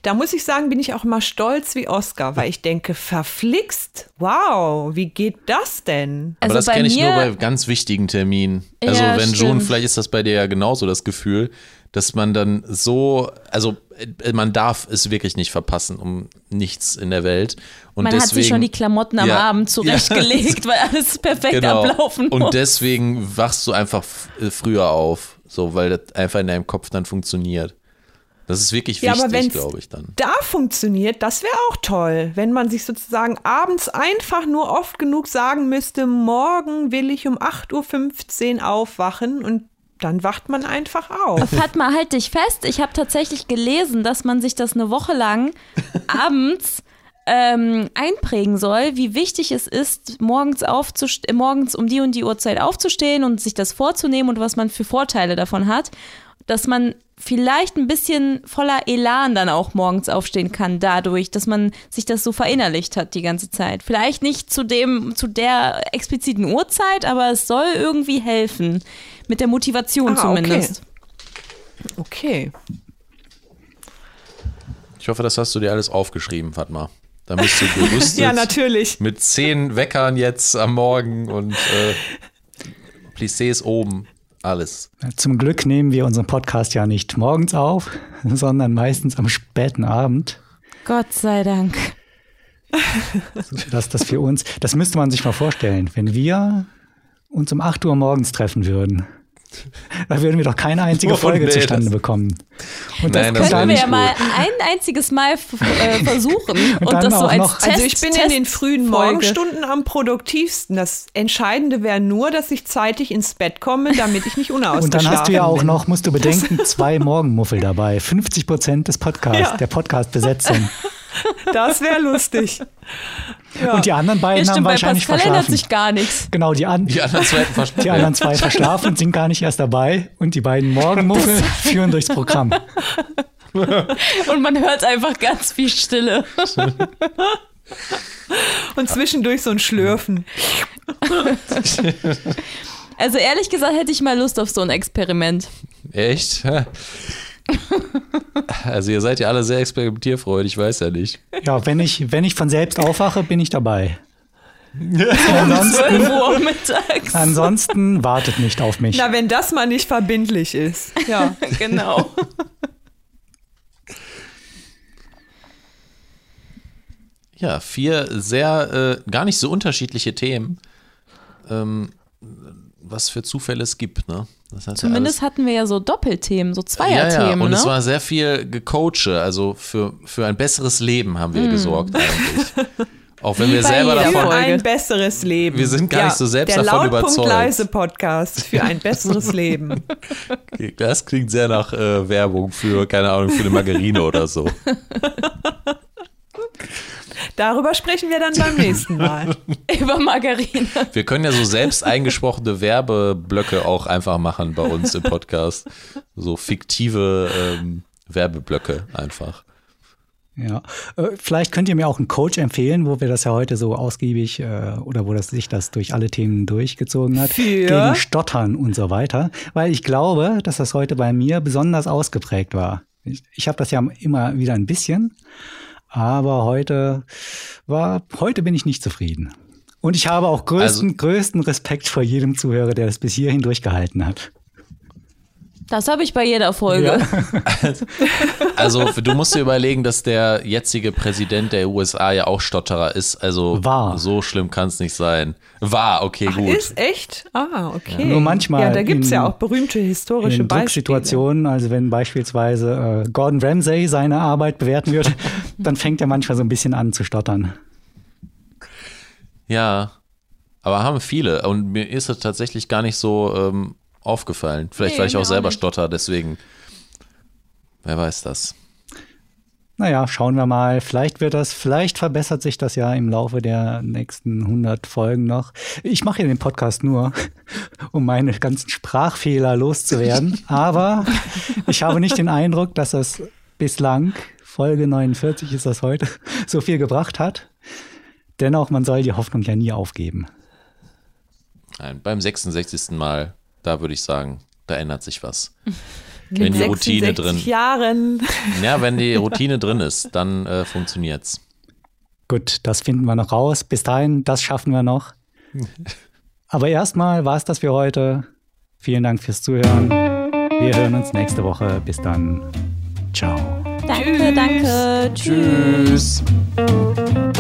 A: Da muss ich sagen, bin ich auch mal stolz wie Oscar, weil ich denke, verflixt, wow, wie geht das denn?
D: Aber
C: Also
D: das
C: bei
D: kenne ich nur
C: mir-
D: bei ganz wichtigen Terminen. Also
C: Ja,
D: wenn schon, vielleicht ist das bei dir ja genauso das Gefühl, dass man dann so, also äh, man darf es wirklich nicht verpassen um nichts in der Welt. Und
C: Man
D: deswegen,
C: hat sich schon die Klamotten am
D: Ja.
C: Abend zurechtgelegt, weil alles perfekt
D: genau.
C: ablaufen muss.
D: Und deswegen wachst du einfach äh, früher auf, so weil das einfach in deinem Kopf dann funktioniert. Das ist wirklich
A: Ja, aber
D: wichtig, glaube ich dann.
A: Da funktioniert, das wäre auch toll, wenn man sich sozusagen abends einfach nur oft genug sagen müsste, morgen will ich um 8.15 Uhr aufwachen und dann wacht man einfach auf.
C: Fatma, halt dich fest. Ich habe tatsächlich gelesen, dass man sich das eine Woche lang abends ähm, einprägen soll, wie wichtig es ist, morgens, äh, morgens um die und die Uhrzeit aufzustehen und sich das vorzunehmen und was man für Vorteile davon hat. Dass man vielleicht ein bisschen voller Elan dann auch morgens aufstehen kann, dadurch, dass man sich das so verinnerlicht hat die ganze Zeit. Vielleicht nicht zu dem, zu der expliziten Uhrzeit, aber es soll irgendwie helfen. Mit der Motivation
A: Ah, okay.
C: zumindest.
A: Okay.
D: Ich hoffe, das hast du dir alles aufgeschrieben, Fatma. Da bist du gerüstet.
A: Ja, natürlich.
D: Mit zehn Weckern jetzt am Morgen und äh, Plissés oben. Alles.
B: Zum Glück nehmen wir unseren Podcast ja nicht morgens auf, sondern meistens am späten Abend.
C: Gott sei Dank.
B: dass das für uns, das müsste man sich mal vorstellen, wenn wir uns um 8 Uhr morgens treffen würden. Da würden wir doch keine einzige
D: Oh,
B: Folge zustande
D: das-
B: bekommen. Und
D: Nein, das wär
C: Können wir ja mal ein einziges Mal äh, versuchen und,
B: dann
C: das so
B: auch
C: als
B: noch-
C: Test
A: Also ich bin in den frühen
C: Testfolge.
A: Morgenstunden am produktivsten. Das Entscheidende wäre nur, dass ich zeitig ins Bett komme, damit ich nicht unausgeschlafen
B: Und dann hast du ja auch
A: bin.
B: noch, musst du bedenken, zwei Morgenmuffel dabei. 50 Prozent des Podcasts,
A: Ja.
B: der Podcast-Besetzung.
A: Das wäre lustig. Ja.
B: Und die anderen
C: Ja,
B: beiden haben
C: stimmt, bei
B: wahrscheinlich
C: Pascal ändert
B: verschlafen.
C: sich gar nichts.
B: Genau, die, an,
D: Die anderen Vers
B: die anderen zwei verschlafen und sind gar nicht erst dabei. Und die beiden Morgenmuffel führen durchs Programm.
C: Und man hört einfach ganz viel Stille.
A: Und zwischendurch so ein Schlürfen.
C: Also ehrlich gesagt hätte ich mal Lust auf so ein Experiment.
D: Echt? Also ihr seid ja alle sehr experimentierfreudig, ich weiß ja nicht.
B: Ja, wenn ich, wenn ich von selbst aufwache, bin ich dabei.
C: 12 Uhr mittags.
B: Ansonsten wartet nicht auf mich.
A: Na, wenn das mal nicht verbindlich ist. Ja.
C: genau.
D: Ja, vier sehr, äh, gar nicht so unterschiedliche Themen, ähm, was für Zufälle es gibt, ne? Das hat
C: Zumindest
D: ja
C: hatten wir ja so Doppelthemen, so
D: alles, ja, ja,
C: Zweierthemen.
D: und
C: ne?
D: es war sehr viel gecoache, also für, für ein besseres Leben haben wir gesorgt eigentlich. Auch wenn
C: Wie
D: wir selber
A: Für
D: davon,
C: Folge.
A: ein besseres Leben.
D: Wir sind gar nicht so selbst
A: der
D: davon
A: Lautpunkt
D: überzeugt.
A: leise Podcast für ein besseres Leben.
D: das klingt sehr nach äh, Werbung für, keine Ahnung, für eine Margarine oder so.
A: Darüber sprechen wir dann beim nächsten Mal.
C: Über Margarine.
D: Wir können ja so selbst eingesprochene Werbeblöcke auch einfach machen bei uns im Podcast. So fiktive ähm, Werbeblöcke einfach.
B: Ja, äh, vielleicht könnt ihr mir auch einen Coach empfehlen, wo wir das ja heute so ausgiebig äh, oder wo das sich das durch alle Themen durchgezogen hat,
A: Für?
B: gegen Stottern und so weiter, weil ich glaube, dass das heute bei mir besonders ausgeprägt war. Ich, ich habe das ja immer wieder ein bisschen, aber heute war heute bin ich nicht zufrieden. Und ich habe auch größten
D: Also-
B: größten Respekt vor jedem Zuhörer, der das bis hierhin durchgehalten hat.
C: Das habe ich bei jeder Folge.
D: Also du musst dir überlegen, dass der jetzige Präsident der USA ja auch Stotterer ist. Also
B: War.
D: so schlimm kann es nicht sein. War, okay,
A: Ach,
D: gut.
A: ist echt? Ah, okay.
B: Nur manchmal
A: Ja, da gibt es ja auch berühmte historische
B: in
A: Beispiele.
B: Drucksituationen, also wenn beispielsweise äh, Gordon Ramsay seine Arbeit bewerten wird, dann fängt er manchmal so ein bisschen an zu stottern.
D: Ja, aber haben viele. Und mir ist es tatsächlich gar nicht so ähm, aufgefallen. Vielleicht,
C: Nee,
D: weil ich auch
C: auch
D: selber
C: nicht.
D: stotter, deswegen. Wer weiß das.
B: Naja, schauen wir mal. Vielleicht wird das, vielleicht verbessert sich das ja im Laufe der nächsten 100 Folgen noch. Ich mache ja den Podcast nur, um meine ganzen Sprachfehler loszuwerden. Aber ich habe nicht den Eindruck, dass das bislang, Folge 49 ist das heute, so viel gebracht hat. Dennoch, man soll die Hoffnung ja nie aufgeben.
D: Nein, beim 66. Mal, da würde ich sagen, da ändert sich was.
A: Mit
D: wenn die Routine
A: 66
D: drin.
A: Jahren.
D: Ja, wenn die Routine drin ist, dann äh, funktioniert's.
B: Gut, das finden wir noch raus. Bis dahin, das schaffen wir noch. Aber erstmal war es das für heute. Vielen Dank fürs Zuhören. Wir hören uns nächste Woche. Bis dann. Ciao.
C: Danke, danke. Tschüss.
D: Tschüss.